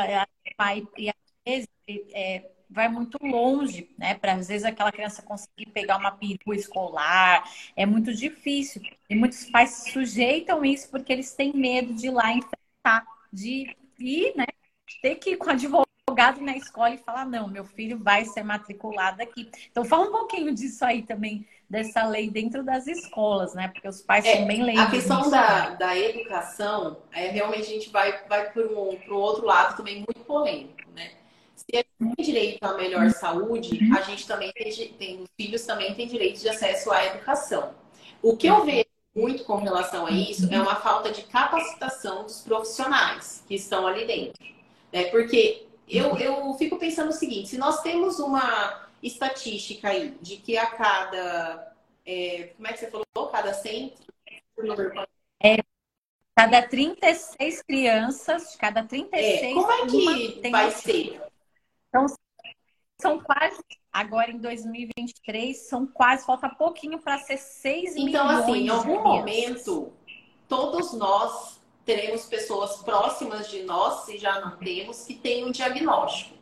Pai, e às vezes é, vai muito longe, né? Para às vezes aquela criança conseguir pegar uma perua escolar, é muito difícil. E muitos pais se sujeitam isso porque eles têm medo de ir lá enfrentar, de ir, né? Ter que ir com advogado na escola e falar, não, meu filho vai ser matriculado aqui. Então fala um pouquinho disso aí também, dessa lei dentro das escolas, né? Porque os pais é, são bem leigos. A questão da, da educação, é, realmente a gente vai, vai para um, um outro lado também muito polêmico, né? se a gente tem direito à melhor saúde, a gente também tem, tem, os filhos também têm direito de acesso à educação. O que eu vejo muito com relação a isso é uma falta de capacitação dos profissionais que estão ali dentro. Né? Porque eu, eu fico pensando o seguinte, se nós temos uma estatística aí de que a cada. É, como é que você falou? Cada 100. É, cada 36 crianças, cada 36. É, como é que vai ser? Então, são quase, agora em 2023, são quase, falta pouquinho para ser 6 então, milhões. Então, assim, em algum momento, todos nós teremos pessoas próximas de nós, se já não temos, que têm um diagnóstico.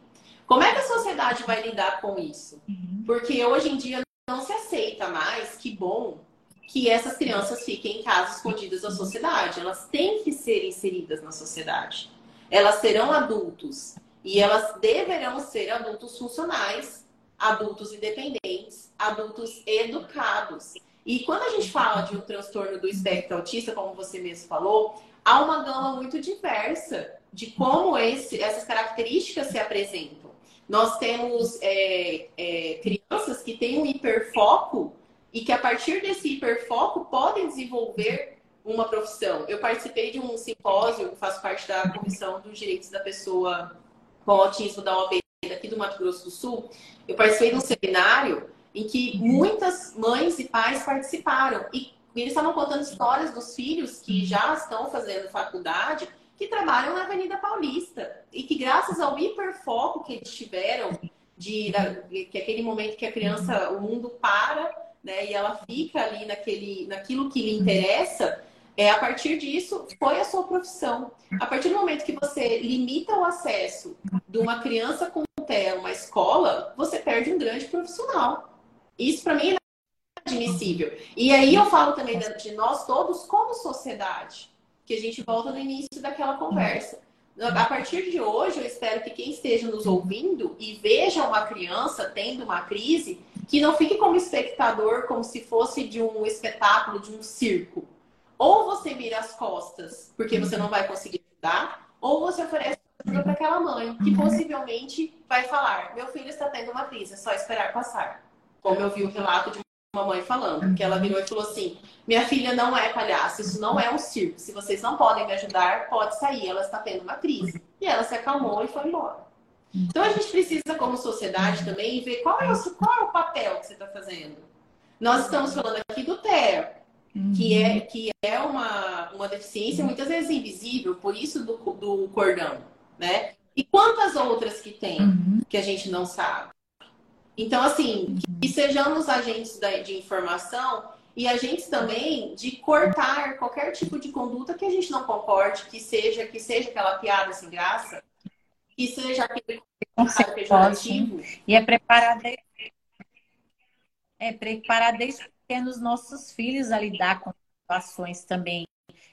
Como é que a sociedade vai lidar com isso? Uhum. Porque hoje em dia não se aceita mais, que bom, que essas crianças fiquem em casa escondidas da sociedade. Elas têm que ser inseridas na sociedade. Elas serão adultos. E elas deverão ser adultos funcionais, adultos independentes, adultos educados. E quando a gente fala de um transtorno do espectro autista, como você mesmo falou, há uma gama muito diversa de como esse, essas características se apresentam. Nós temos é, é, crianças que têm um hiperfoco e que, a partir desse hiperfoco, podem desenvolver uma profissão. Eu participei de um simpósio, faço parte da Comissão dos Direitos da Pessoa com autismo da OAB aqui do Mato Grosso do Sul, eu participei de um seminário em que muitas mães e pais participaram. E eles estavam contando histórias dos filhos que já estão fazendo faculdade, que trabalham na Avenida Paulista. E que graças ao hiperfoco que eles tiveram, de, que aquele momento que a criança, o mundo para, né, e ela fica ali naquele, naquilo que lhe interessa, é, a partir disso, foi a sua profissão. A partir do momento que você limita o acesso de uma criança com TEA uma escola, você perde um grande profissional. Isso, para mim, é inadmissível. E aí eu falo também de nós todos como sociedade, que a gente volta no início daquela conversa. A partir de hoje, eu espero que quem esteja nos ouvindo e veja uma criança tendo uma crise, que não fique como espectador, como se fosse de um espetáculo, de um circo ou você vira as costas porque você não vai conseguir ajudar, ou você oferece ajuda para aquela mãe que possivelmente vai falar: meu filho está tendo uma crise, é só esperar passar. Como eu vi o relato de uma mãe falando, que ela virou e falou assim: minha filha não é palhaço, isso não é um circo. Se vocês não podem me ajudar, pode sair. Ela está tendo uma crise. E ela se acalmou e foi embora. Então a gente precisa, como sociedade, também ver qual é o, qual é o papel que você está fazendo. Nós estamos falando aqui do TER, que é, que é uma, uma deficiência muitas vezes invisível, por isso do, do cordão, né? E quantas outras que tem que a gente não sabe? Então, assim, que sejamos agentes de informação e agentes também de cortar qualquer tipo de conduta que a gente não concorde, que seja que seja aquela piada sem graça, que seja aquele pejorativo. E é preparar desde, é preparar desde pequenos nossos filhos a lidar com situações também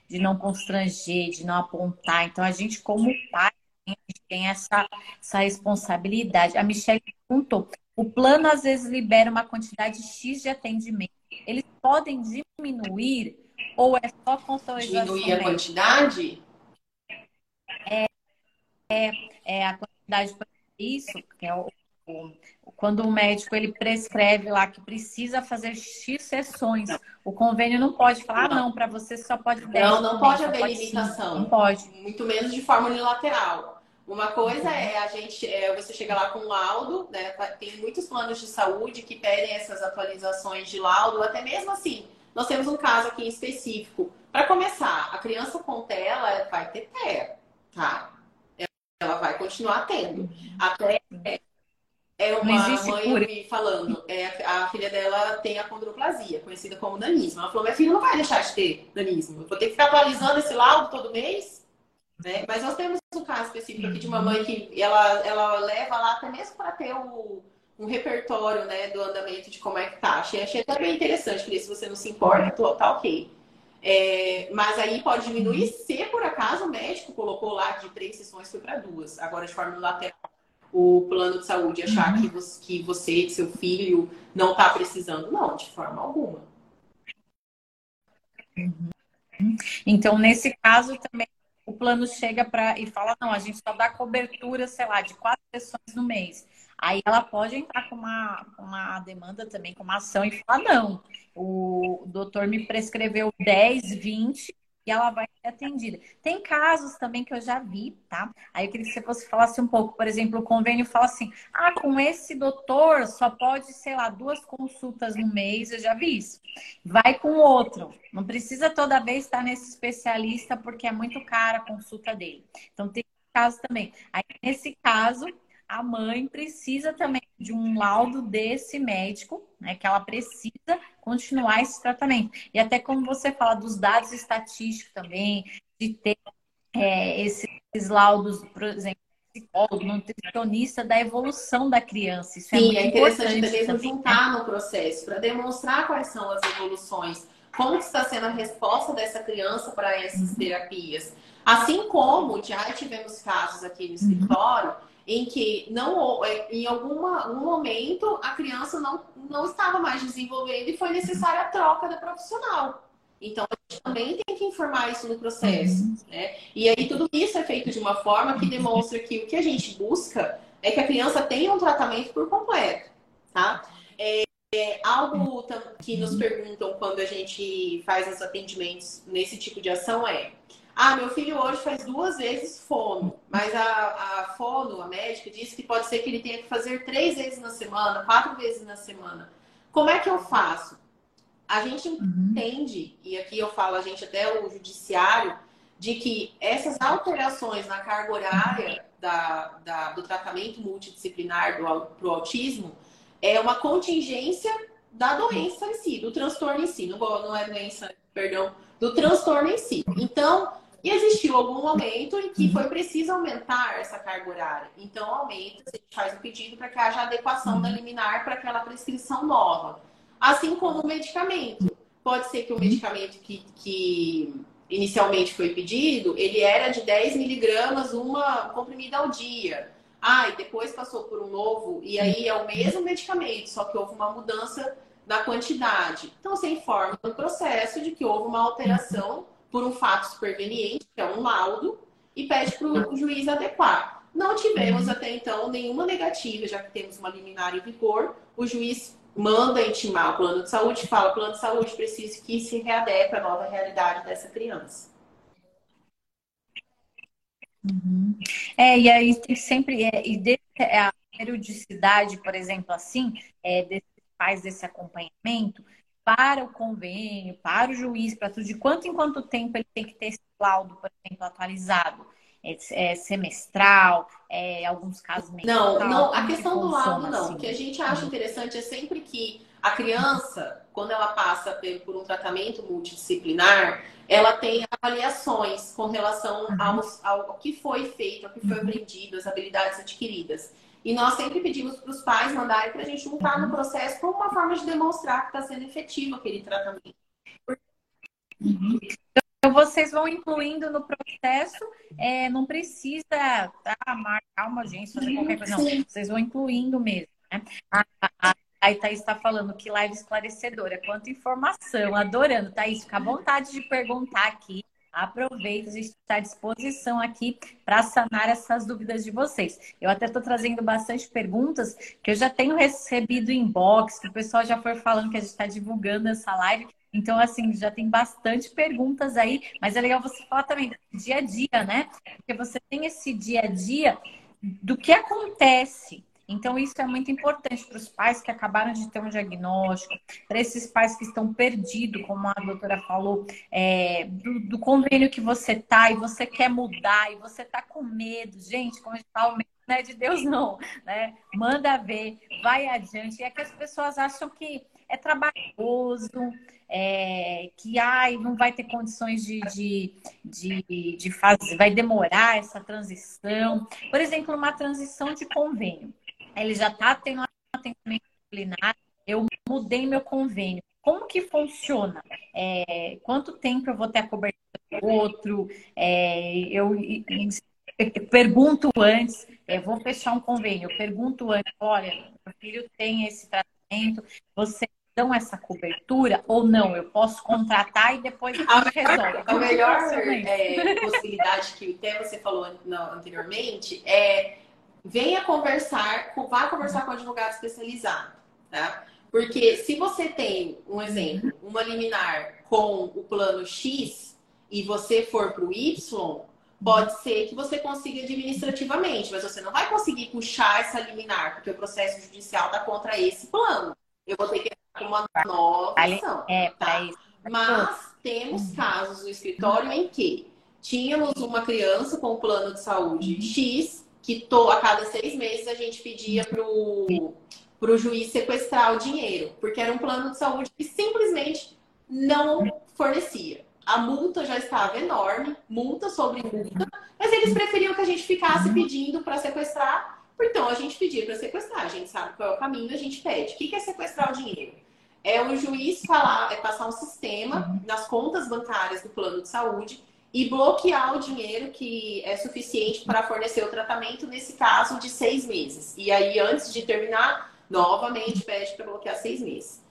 de não constranger, de não apontar. Então, a gente, como pai, a gente tem essa, essa responsabilidade. A Michelle perguntou: o plano às vezes libera uma quantidade X de atendimento. Eles podem diminuir ou é só consolidação? Diminuir a quantidade? É, é, é a quantidade para isso, que é o, o quando o médico ele prescreve lá que precisa fazer X sessões, o convênio não pode falar, não, não para você só pode 10. Não, não pode haver limitação. Não pode. Muito menos de forma unilateral. Uma coisa é a gente, é, você chega lá com um laudo, né? Tem muitos planos de saúde que pedem essas atualizações de laudo, até mesmo assim. Nós temos um caso aqui em específico. Para começar, a criança com tela vai ter TEA, tá? Ela vai continuar tendo. Até É uma mãe me falando, é, a filha dela tem a condroplasia, conhecida como nanismo. Ela falou, minha filha não vai deixar de ter nanismo. Eu vou ter que ficar atualizando esse laudo todo mês. Né? Mas nós temos um caso específico aqui de uma mãe que ela, ela leva lá até mesmo para ter o, um repertório né, do andamento de como é que tá. Achei, achei até bem interessante, queria se você não se importa, tá ok. É, mas aí pode diminuir se por acaso o médico colocou lá de três sessões foi para duas. Agora de forma unilateral o plano de saúde achar uhum. que, você, que você, seu filho, não está precisando. Não, de forma alguma. Uhum. Então, nesse caso também, o plano chega para e fala: não, a gente só dá cobertura, sei lá, de quatro sessões no mês. Aí ela pode entrar com uma, uma demanda também, com uma ação e falar: não, o doutor me prescreveu 10, 20 e ela vai ser atendida. Tem casos também que eu já vi, tá? Aí eu queria que você falasse um pouco. Por exemplo, o convênio fala assim: ah, com esse doutor só pode, sei lá, duas consultas no mês, eu já vi isso. Vai com outro. Não precisa toda vez estar nesse especialista porque é muito cara a consulta dele. Então tem caso também. Aí, nesse caso, a mãe precisa também de um laudo desse médico, né? Que ela precisa continuar esse tratamento. E até como você fala dos dados estatísticos também, de ter é, esses laudos, por exemplo, psicólogo, nutricionista da evolução da criança. Isso é Sim, é, é interessante também né? juntar no processo para demonstrar quais são as evoluções, como está sendo a resposta dessa criança para essas uhum. terapias. Assim como já tivemos casos aqui no uhum. escritório em que não é, em alguma, algum momento a criança não, não estava mais desenvolvendo e foi necessária a troca da profissional. Então, a gente também tem que informar isso no processo. Uhum. Né? E aí, tudo isso é feito de uma forma que demonstra que o que a gente busca é que a criança tenha um tratamento por completo. Tá? É, é algo que nos perguntam quando a gente faz os atendimentos nesse tipo de ação é ah, meu filho hoje faz duas vezes fono, mas a, a fono, a médica, disse que pode ser que ele tenha que fazer três vezes na semana, quatro vezes na semana. Como é que eu faço? A gente uhum. entende, e aqui eu falo a gente até o judiciário, de que essas alterações na carga horária da, da do tratamento multidisciplinar para o autismo é uma contingência da doença em si, do transtorno em si. Não, não é doença, perdão, do transtorno em si. Então, e existiu algum momento em que foi preciso aumentar essa carga horária. Então, aumenta, a gente faz um pedido para que haja adequação da liminar para aquela prescrição nova. Assim como o medicamento. Pode ser que o medicamento que, que inicialmente foi pedido, ele era de 10 miligramas, uma comprimida ao dia. Ah, e depois passou por um novo, e aí é o mesmo medicamento, só que houve uma mudança na quantidade. Então, você informa no processo de que houve uma alteração por um fato superveniente, que é um laudo, e pede para o juiz adequar. Não tivemos até então nenhuma negativa, já que temos uma liminar em vigor. O juiz manda intimar o plano de saúde, fala: plano de saúde precisa que se readeque à nova realidade dessa criança. Uhum. É, e aí tem sempre. É, e de, é, a periodicidade, por exemplo, assim, é, desses pais desse acompanhamento, para o convênio, para o juiz, para tudo, de quanto em quanto tempo ele tem que ter esse laudo, por exemplo, atualizado? É, é semestral, é, alguns casos mensal? Não, não, a questão do laudo não. Assim? O que a gente acha interessante é sempre que a criança, quando ela passa por um tratamento multidisciplinar, ela tem avaliações com relação uhum. ao, ao que foi feito, ao que foi uhum. aprendido, as habilidades adquiridas. E nós sempre pedimos para os pais mandarem para a gente juntar no processo como uma forma de demonstrar que está sendo efetivo aquele tratamento. Uhum. Então, vocês vão incluindo no processo, é, não precisa tá, marcar uma agência, fazer qualquer coisa, não. Vocês vão incluindo mesmo. Né? A, a, a Thaís está falando que live esclarecedora, quanta informação, adorando. Thaís, fica à vontade de perguntar aqui. Aproveita, a gente está à disposição aqui para sanar essas dúvidas de vocês. Eu até estou trazendo bastante perguntas que eu já tenho recebido inbox, que o pessoal já foi falando que a gente está divulgando essa live. Então, assim, já tem bastante perguntas aí, mas é legal você falar também do dia a dia, né? Porque você tem esse dia a dia do que acontece então, isso é muito importante para os pais que acabaram de ter um diagnóstico, para esses pais que estão perdidos, como a doutora falou, é, do, do, convênio que você tá e você quer mudar e você tá com medo. Gente, como fala, o medo não é de Deus, não. Né? Manda ver, vai adiante. É que as pessoas acham que é trabalhoso, é, que ai, não vai ter condições de, de, de, de fazer, vai demorar essa transição. Por exemplo, uma transição de convênio. Ele já está tendo atendimento disciplinar, eu mudei meu convênio. Como que funciona? É, quanto tempo eu vou ter a cobertura do outro? É, eu, eu, pergunto antes, é, vou fechar um convênio, eu pergunto antes, olha, meu filho tem esse tratamento, você dão essa cobertura ou não? Eu posso contratar e depois a resolve. A melhor é, possibilidade que até você falou anteriormente é venha conversar, vá conversar com um advogado especializado, tá? Porque se você tem, um exemplo, uma liminar com o plano X e você for para o Y, pode ser que você consiga administrativamente, mas você não vai conseguir puxar essa liminar, porque o processo judicial está contra esse plano. Eu vou ter que com uma nova ação. É, tá? isso. Mas temos casos no escritório em que tínhamos uma criança com plano de saúde X, que to, a cada seis meses a gente pedia para o juiz sequestrar o dinheiro, porque era um plano de saúde que simplesmente não fornecia. A multa já estava enorme, multa sobre multa, mas eles preferiam que a gente ficasse pedindo para sequestrar então a gente pedia para sequestrar, a gente sabe qual é o caminho, a gente pede. O que é sequestrar o dinheiro? É o juiz falar, é passar um sistema nas contas bancárias do plano de saúde e bloquear o dinheiro que é suficiente para fornecer o tratamento, nesse caso, de seis meses. E aí, antes de terminar, novamente pede para bloquear seis meses.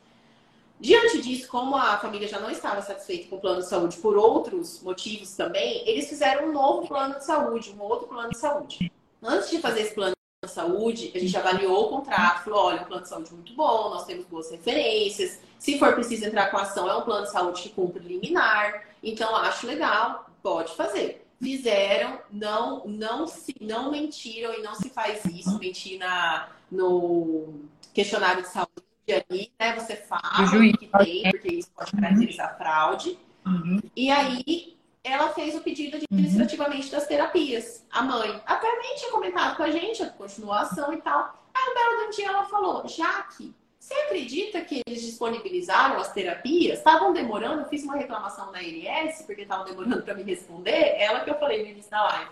Diante disso, como a família já não estava satisfeita com o plano de saúde por outros motivos também, eles fizeram um novo plano de saúde, um outro plano de saúde. Antes de fazer esse plano de saúde, a gente avaliou o contrato, falou, olha, um plano de saúde muito bom, nós temos boas referências, se for preciso entrar com ação, é um plano de saúde que cumpre liminar, então acho legal, pode fazer. Fizeram, não, não se, não mentiram e não se faz isso, mentir na, no questionário de saúde ali, né? Você fala o que tem, porque isso pode caracterizar fraude. Uhum. E aí ela fez o pedido administrativamente uhum. das terapias. A mãe até nem tinha comentado com a gente a continuação e tal. Aí um belo dia ela falou, Jaque, você acredita que eles disponibilizaram as terapias? Estavam demorando, eu fiz uma reclamação na INS, porque estavam demorando para me responder. Ela que eu falei no início da live.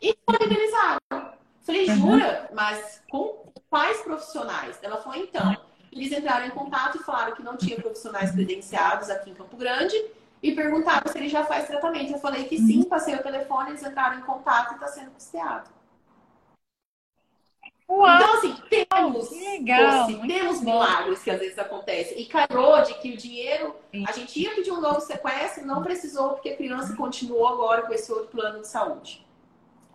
E disponibilizaram. Falei, uhum. jura? Mas com quais profissionais? Ela falou, então. Eles entraram em contato e falaram que não tinha profissionais credenciados aqui em Campo Grande e perguntaram se ele já faz tratamento. Eu falei que sim, passei o telefone, eles entraram em contato e está sendo custeado. Uau, então, assim, temos, legal, temos milagres que às vezes acontecem. E calhou de que o dinheiro, a gente ia pedir um novo sequestro, não precisou, porque a criança continuou agora com esse outro plano de saúde.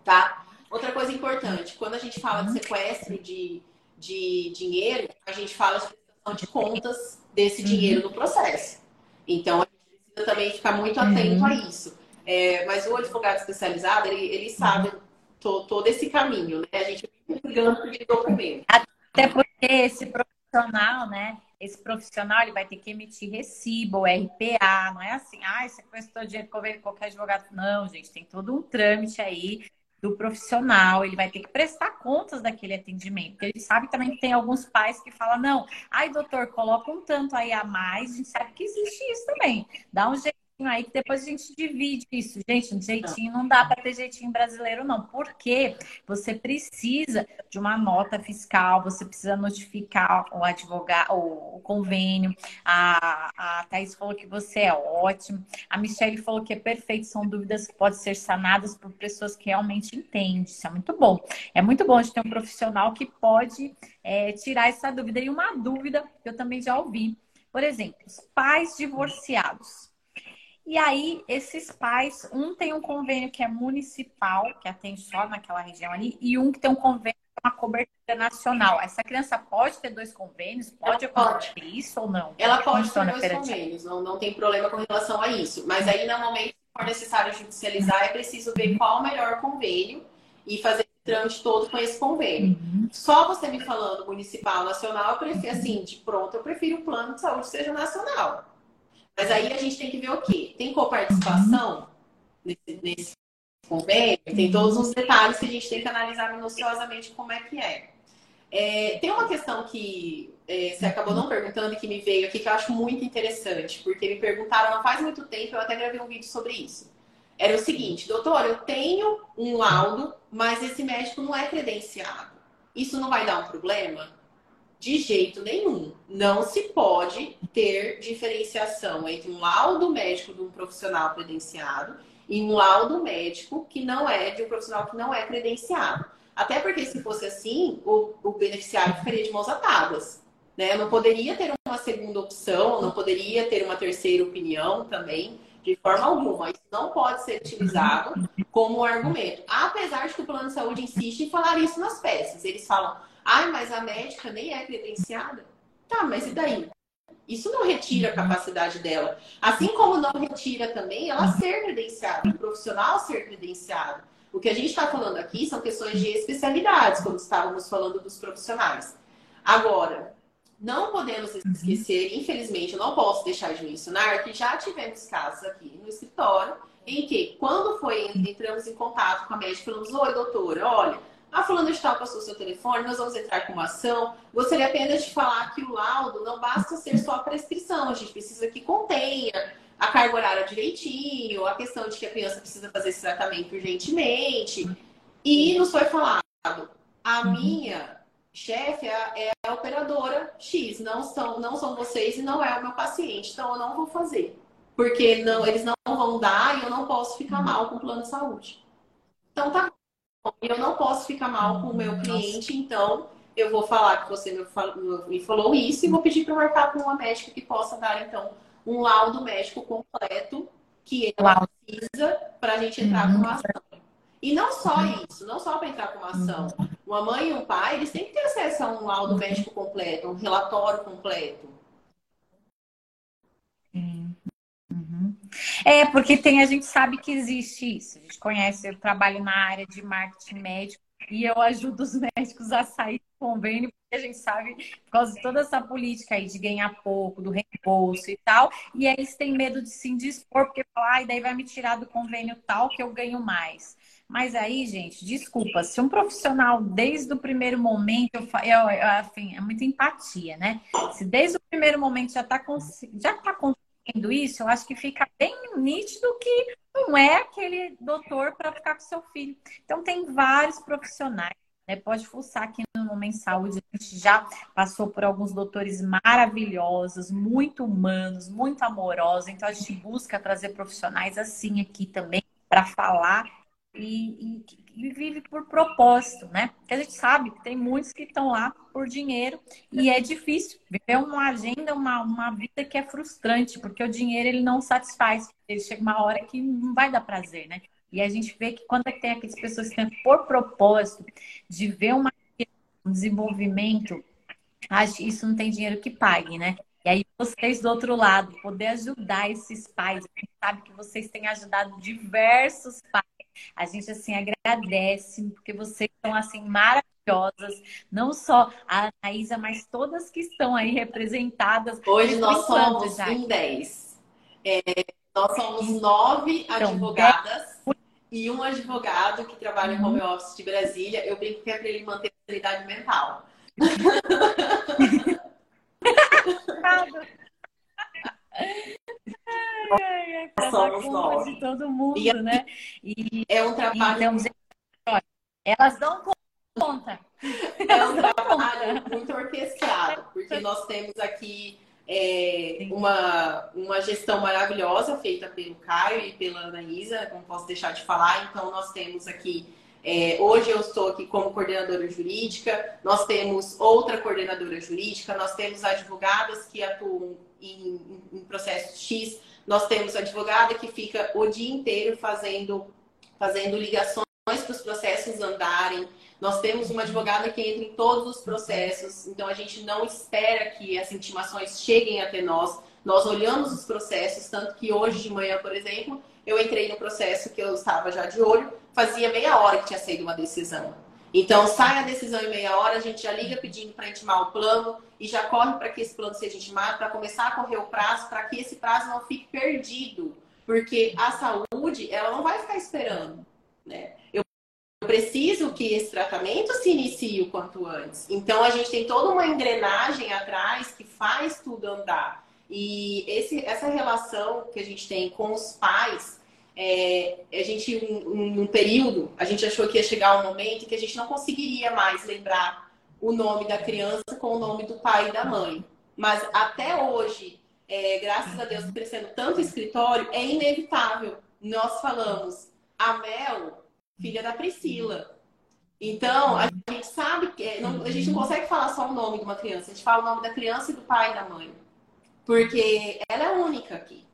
Tá? Outra coisa importante, quando a gente fala de sequestro de, de dinheiro, a gente fala de prestação de contas desse dinheiro no processo. Então, a precisa também ficar muito atento uhum. a isso. É, mas o advogado especializado, ele, ele sabe uhum. to, todo esse caminho, né? A gente fica ligando de documento. Até porque esse profissional, né? Esse profissional ele vai ter que emitir recibo, RPA, não é assim, ah, sequestrou dinheiro qualquer advogado. Não, gente, tem todo um trâmite aí do profissional, ele vai ter que prestar contas daquele atendimento. Porque ele sabe também que tem alguns pais que falam, não, ai, doutor, coloca um tanto aí a mais, a gente sabe que existe isso também. Dá um jeito aí que depois a gente divide isso. Gente, um jeitinho não dá para ter jeitinho brasileiro, não. Porque você precisa de uma nota fiscal, você precisa notificar o advogado, o, convênio. A, a Thaís falou que você é ótimo. A Michelle falou que é perfeito, são dúvidas que podem ser sanadas por pessoas que realmente entendem. Isso é muito bom. É muito bom de ter um profissional que pode é, tirar essa dúvida. E uma dúvida que eu também já ouvi. Por exemplo, os pais divorciados e aí, esses pais, um tem um convênio que é municipal, que atende só naquela região ali, e um que tem um convênio com uma cobertura nacional. Essa criança pode ter dois convênios? Pode acontecer isso ou não? Ela pode ter dois convênios, não, não tem problema com relação a isso. Mas aí, normalmente, se for necessário judicializar, é preciso ver qual o melhor convênio e fazer o trâmite todo com esse convênio. Uhum. Só você me falando municipal, nacional, eu prefiro, assim, de pronto, eu prefiro o plano de saúde seja nacional. Mas aí a gente tem que ver o quê? Tem coparticipação nesse, nesse convênio, tem todos os detalhes que a gente tem que analisar minuciosamente como é que é. é tem uma questão que é, você acabou não perguntando e que me veio aqui que eu acho muito interessante, porque me perguntaram faz muito tempo, eu até gravei um vídeo sobre isso. Era o seguinte, doutor, eu tenho um laudo, mas esse médico não é credenciado. Isso não vai dar um problema? De jeito nenhum. Não se pode ter diferenciação entre um laudo médico de um profissional credenciado e um laudo médico que não é de um profissional que não é credenciado. Até porque se fosse assim, o, o beneficiário ficaria de mãos atadas. Né? Não poderia ter uma segunda opção, não poderia ter uma terceira opinião também, de forma alguma. Isso não pode ser utilizado como argumento. Apesar de que o plano de saúde insiste em falar isso nas peças. Eles falam, ai, mas a médica nem é credenciada. Tá, mas e daí? Isso não retira a capacidade dela. Assim como não retira também ela ser credenciada, o profissional ser credenciado. O que a gente está falando aqui são questões de especialidades, como estávamos falando dos profissionais. Agora, não podemos uhum. esquecer, infelizmente, eu não posso deixar de mencionar que já tivemos casos aqui no escritório em que, quando foi entramos em contato com a médica, falamos: Oi, doutora, olha, a fulana de tal passou seu telefone, nós vamos entrar com uma ação. Gostaria apenas de falar que o laudo não basta ser só a prescrição, a gente precisa que contenha a carga horária direitinho, a questão de que a criança precisa fazer esse tratamento urgentemente. E nos foi falado: a uhum. minha chefe é, é a operadora X, não são, não são vocês e não é o meu paciente, então eu não vou fazer. Porque não, eles não vão dar e eu não posso ficar uhum. mal com o plano de saúde. Então tá bom, eu não posso ficar mal com o meu cliente, então eu vou falar que você me falou isso e vou pedir para marcar com uma médica que possa dar, então, um laudo médico completo que ela precisa para a gente entrar com uma uhum. ação. E não só isso, não só para entrar com uma ação. Uma mãe e um pai, eles têm que ter acesso a um laudo médico completo, um relatório completo. Uhum. É, porque tem, a gente sabe que existe isso. A gente conhece, eu trabalho na área de marketing médico e eu ajudo os médicos a sair do convênio, porque a gente sabe, por causa de toda essa política aí de ganhar pouco, do reembolso e tal, e eles têm medo de se indispor, porque falar, ah, daí vai me tirar do convênio tal que eu ganho mais. Mas aí, gente, desculpa, se um profissional desde o primeiro momento, eu, eu, eu assim, é muita empatia, né? Se desde o primeiro momento já está já tá conseguindo isso, eu acho que fica bem nítido que não é aquele doutor para ficar com seu filho. Então, tem vários profissionais. Né? Pode fuçar aqui no Momento Saúde, a gente já passou por alguns doutores maravilhosos, muito humanos, muito amorosos. Então, a gente busca trazer profissionais assim aqui também para falar e, e, e, vive por propósito, né? Porque a gente sabe que tem muitos que estão lá por dinheiro e é difícil viver uma agenda, uma, uma vida que é frustrante, porque o dinheiro ele não satisfaz. Ele chega uma hora que não vai dar prazer, né? E a gente vê que quando é tem aquelas pessoas que têm por propósito de ver uma, um desenvolvimento, isso não tem dinheiro que pague, né? E aí vocês do outro lado, poder ajudar esses pais. A gente sabe que vocês têm ajudado diversos pais a gente assim agradece porque vocês são assim maravilhosas, não só a Anaísa, mas todas que estão aí representadas. Hoje nós somos já. em 10. É, nós somos nove então, advogadas e um advogado que trabalha em home office de Brasília. Eu brinco que é para ele manter a sanidade mental. ai, ai, Somos nós. de todo mundo, e, né? E, é um trabalho. Então, elas dão conta. É um trabalho muito orquestrado, porque nós temos aqui é, uma, uma gestão maravilhosa feita pelo Caio e pela Anaísa, não posso deixar de falar. Então, nós temos aqui. É, hoje eu estou aqui como coordenadora jurídica, nós temos outra coordenadora jurídica, nós temos advogadas que atuam em, em, processos X, nós temos advogada que fica o dia inteiro fazendo, fazendo ligações para os processos andarem. Nós temos uma advogada que entra em todos os processos, então a gente não espera que as intimações cheguem até nós. Nós olhamos os processos, tanto que hoje de manhã, por exemplo, eu entrei no processo que eu estava já de olho, fazia meia hora que tinha saído uma decisão. Então, sai a decisão em meia hora, a gente já liga pedindo para intimar o plano e já corre para que esse plano seja intimado, para começar a correr o prazo, para que esse prazo não fique perdido. Porque a saúde, ela não vai ficar esperando. né? Eu preciso que esse tratamento se inicie o quanto antes. Então, a gente tem toda uma engrenagem atrás que faz tudo andar. E esse, essa relação que a gente tem com os pais, é, a gente, em um, período, a gente achou que ia chegar um momento que a gente não conseguiria mais lembrar o nome da criança com o nome do pai e da mãe. Mas até hoje, é, graças a Deus, crescendo tanto escritório, é inevitável. Nós falamos, a Mel, filha da Priscila. Então, a gente sabe que é, não, a gente não consegue falar só o nome de uma criança, a gente fala o nome da criança e do pai e da mãe. Porque ela é única aqui.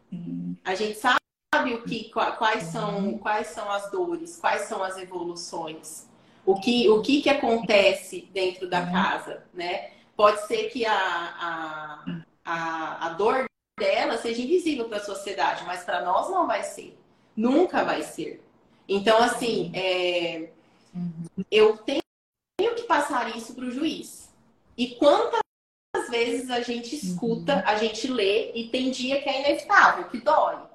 A gente sabe o que, quais, são, quais são as dores, quais são as evoluções, o que, o que, que acontece dentro da casa, né? Pode ser que a, a, a, a dor dela seja invisível para a sociedade, mas para nós não vai ser. Nunca vai ser. Então, assim, é, eu tenho que passar isso para o juiz. E quantas vezes a gente escuta, a gente lê e tem dia que é inevitável, que dói.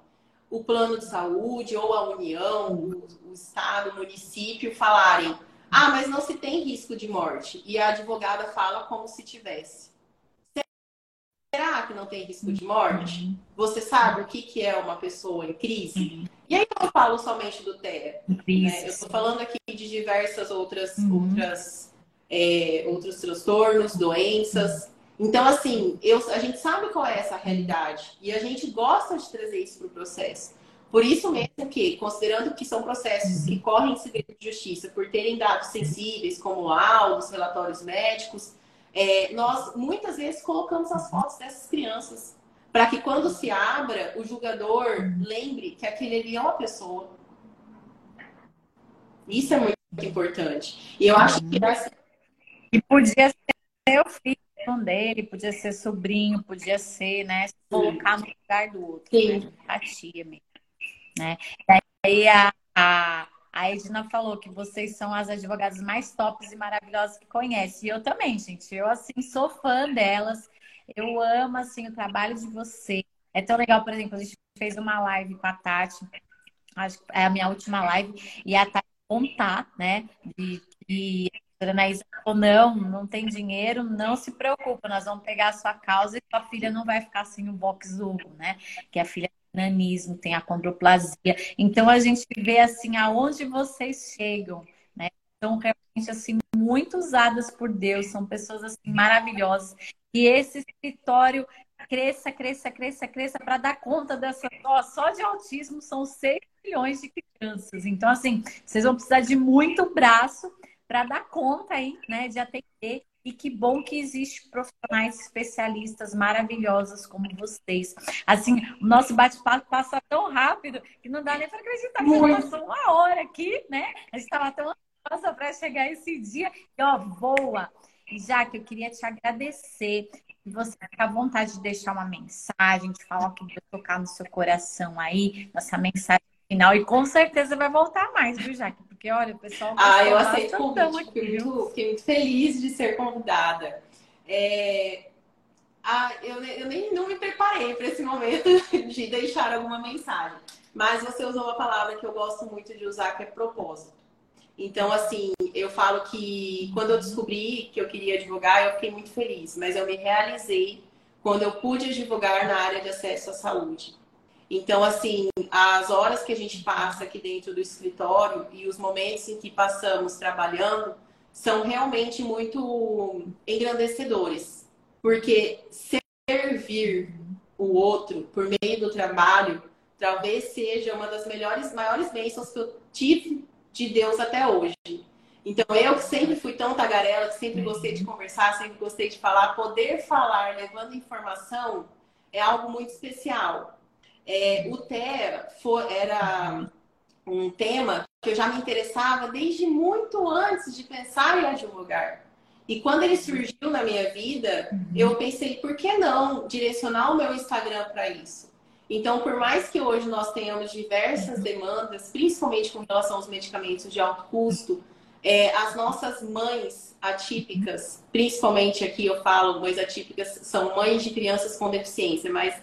O plano de saúde ou a União, o, o Estado, o município falarem: ah, mas não se tem risco de morte. E a advogada fala como se tivesse. Será que não tem risco de morte? Uhum. Você sabe o que, que é uma pessoa em crise? Uhum. E aí eu falo somente do TEA. Né? Eu estou falando aqui de diversas outras, uhum. outras é, outros transtornos, doenças. Então, assim, eu, a gente sabe qual é essa realidade e a gente gosta de trazer isso para o processo. Por isso mesmo que, considerando que são processos que correm em segredo de justiça por terem dados sensíveis, como laudos, relatórios médicos, é, nós muitas vezes colocamos as fotos dessas crianças para que quando se abra, o julgador lembre que aquele ali é uma pessoa. Isso é muito importante. E eu acho que. E podia ser o filho dele, podia ser sobrinho, podia ser, né? Se colocar no lugar do outro. Sim. Né? Empatia mesmo. Né? E aí a, a a Edna falou que vocês são as advogadas mais tops e maravilhosas que conhece. E eu também, gente. Eu, assim, sou fã delas. Eu amo, assim, o trabalho de vocês. É tão legal, por exemplo, a gente fez uma live com a Tati. Acho que é a minha última live. E a Tati contar, né? De que a Anaísa falou, não, não tem dinheiro, não se preocupa. Nós vamos pegar a sua causa e sua filha não vai ficar sem o box né? Que a filha nanismo, tem a condroplasia. Então a gente vê assim aonde vocês chegam, né? São realmente assim muito usadas por Deus, são pessoas assim maravilhosas. E esse escritório cresça, cresça, cresça, cresça para dar conta dessa só, só de autismo são 6 milhões de crianças. Então assim, vocês vão precisar de muito braço para dar conta aí, né, de atender e que bom que existe profissionais especialistas maravilhosos como vocês. Assim, o nosso bate-papo passa tão rápido que não dá nem para acreditar que já passou uma hora aqui, né? A gente estava tão ansiosa para chegar esse dia e ó, voa. E já que eu queria te agradecer, você fica à vontade de deixar uma mensagem, de falar o que vai tocar no seu coração aí, nossa mensagem final. E com certeza vai voltar mais, viu, Jaque? Porque, olha, o pessoal. Ah, eu aceito o convite. Fiquei muito, fiquei muito feliz de ser convidada. É... Ah, eu, eu nem não me preparei para esse momento de deixar alguma mensagem. Mas você usou uma palavra que eu gosto muito de usar, que é propósito. Então, assim, eu falo que quando eu descobri que eu queria advogar, eu fiquei muito feliz, mas eu me realizei quando eu pude advogar na área de acesso à saúde. Então, assim, as horas que a gente passa aqui dentro do escritório e os momentos em que passamos trabalhando são realmente muito engrandecedores, porque servir o outro por meio do trabalho talvez seja uma das melhores, maiores bênçãos que eu tive de Deus até hoje. Então, eu que sempre fui tão tagarela, que sempre gostei de conversar, sempre gostei de falar, poder falar levando informação é algo muito especial. É, o TEA era um tema que eu já me interessava desde muito antes de pensar em advogar. E quando ele surgiu na minha vida, uhum. eu pensei, por que não direcionar o meu Instagram para isso? Então, por mais que hoje nós tenhamos diversas uhum. demandas, principalmente com relação aos medicamentos de alto custo, é, as nossas mães atípicas, principalmente aqui eu falo mães atípicas, são mães de crianças com deficiência, mas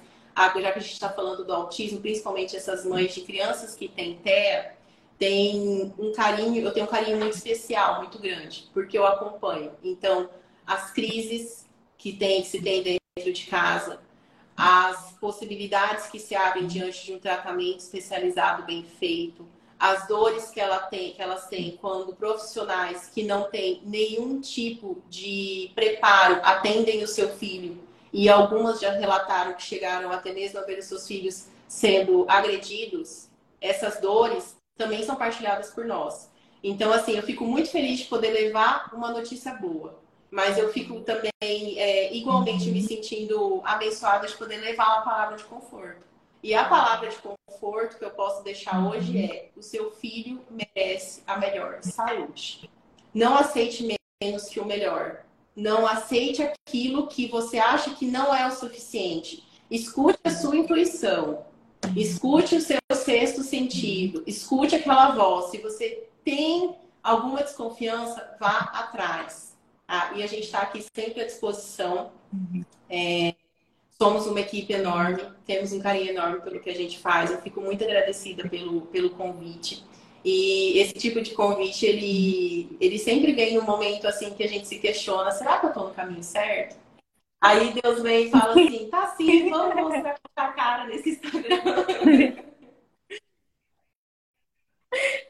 já que a gente está falando do autismo, principalmente essas mães de crianças que têm TEA, tem um carinho, eu tenho um carinho muito especial, muito grande, porque eu acompanho. Então, as crises que tem, que se tem dentro de casa, as possibilidades que se abrem diante de um tratamento especializado bem feito, as dores que, ela tem, que elas têm quando profissionais que não têm nenhum tipo de preparo atendem o seu filho, e algumas já relataram que chegaram até mesmo a ver os seus filhos sendo agredidos, essas dores também são partilhadas por nós. Então, assim, eu fico muito feliz de poder levar uma notícia boa. Mas eu fico também é, igualmente me sentindo abençoada de poder levar uma palavra de conforto. E a palavra de conforto que eu posso deixar hoje é: o seu filho merece a melhor saúde. Não aceite menos que o melhor. Não aceite aquilo que você acha que não é o suficiente. Escute a sua intuição. Escute o seu sexto sentido. Escute aquela voz. Se você tem alguma desconfiança, vá atrás. Ah, e a gente está aqui sempre à disposição. É, somos uma equipe enorme, temos um carinho enorme pelo que a gente faz. Eu fico muito agradecida pelo, pelo convite. E esse tipo de convite, ele, ele sempre vem num momento assim que a gente se questiona: será que eu estou no caminho certo? Aí Deus vem e fala assim: tá sim, vamos mostrar a cara nesse Instagram.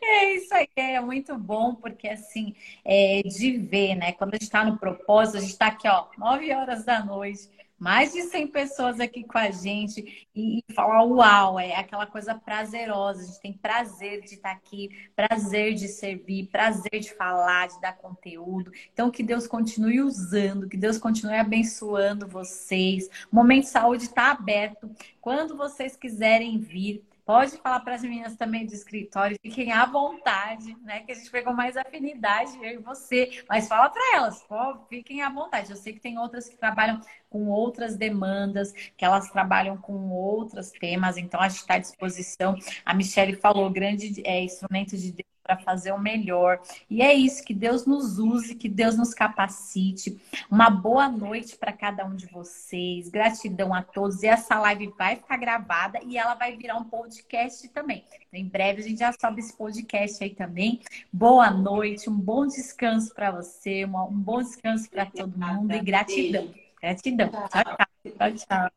É isso aí, é muito bom, porque assim, é, de ver, né? Quando a gente está no propósito, a gente está aqui, ó, 9 horas da noite, mais de 100 pessoas aqui com a gente e, falar uau, é aquela coisa prazerosa. A gente tem prazer de estar aqui, prazer de servir, prazer de falar, de dar conteúdo. Então, que Deus continue usando, que Deus continue abençoando vocês. O Momento Saúde está aberto. Quando vocês quiserem vir, Pode falar para as meninas também do escritório, fiquem à vontade, né? Que a gente pegou mais afinidade, eu e você. Mas fala para elas, pô, fiquem à vontade. Eu sei que tem outras que trabalham com outras demandas, que elas trabalham com outros temas, então a gente está à disposição. A Michelle falou, grande é, instrumento de para fazer o melhor. E é isso, que Deus nos use, que Deus nos capacite. Uma boa noite para cada um de vocês. Gratidão a todos. E essa live vai ficar gravada e ela vai virar um podcast também. Então, em breve a gente já sobe esse podcast aí também. Boa noite, um bom descanso para você, um bom descanso para todo mundo e gratidão. Gratidão. Tchau, tchau. Tchau, tchau.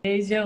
Beijão.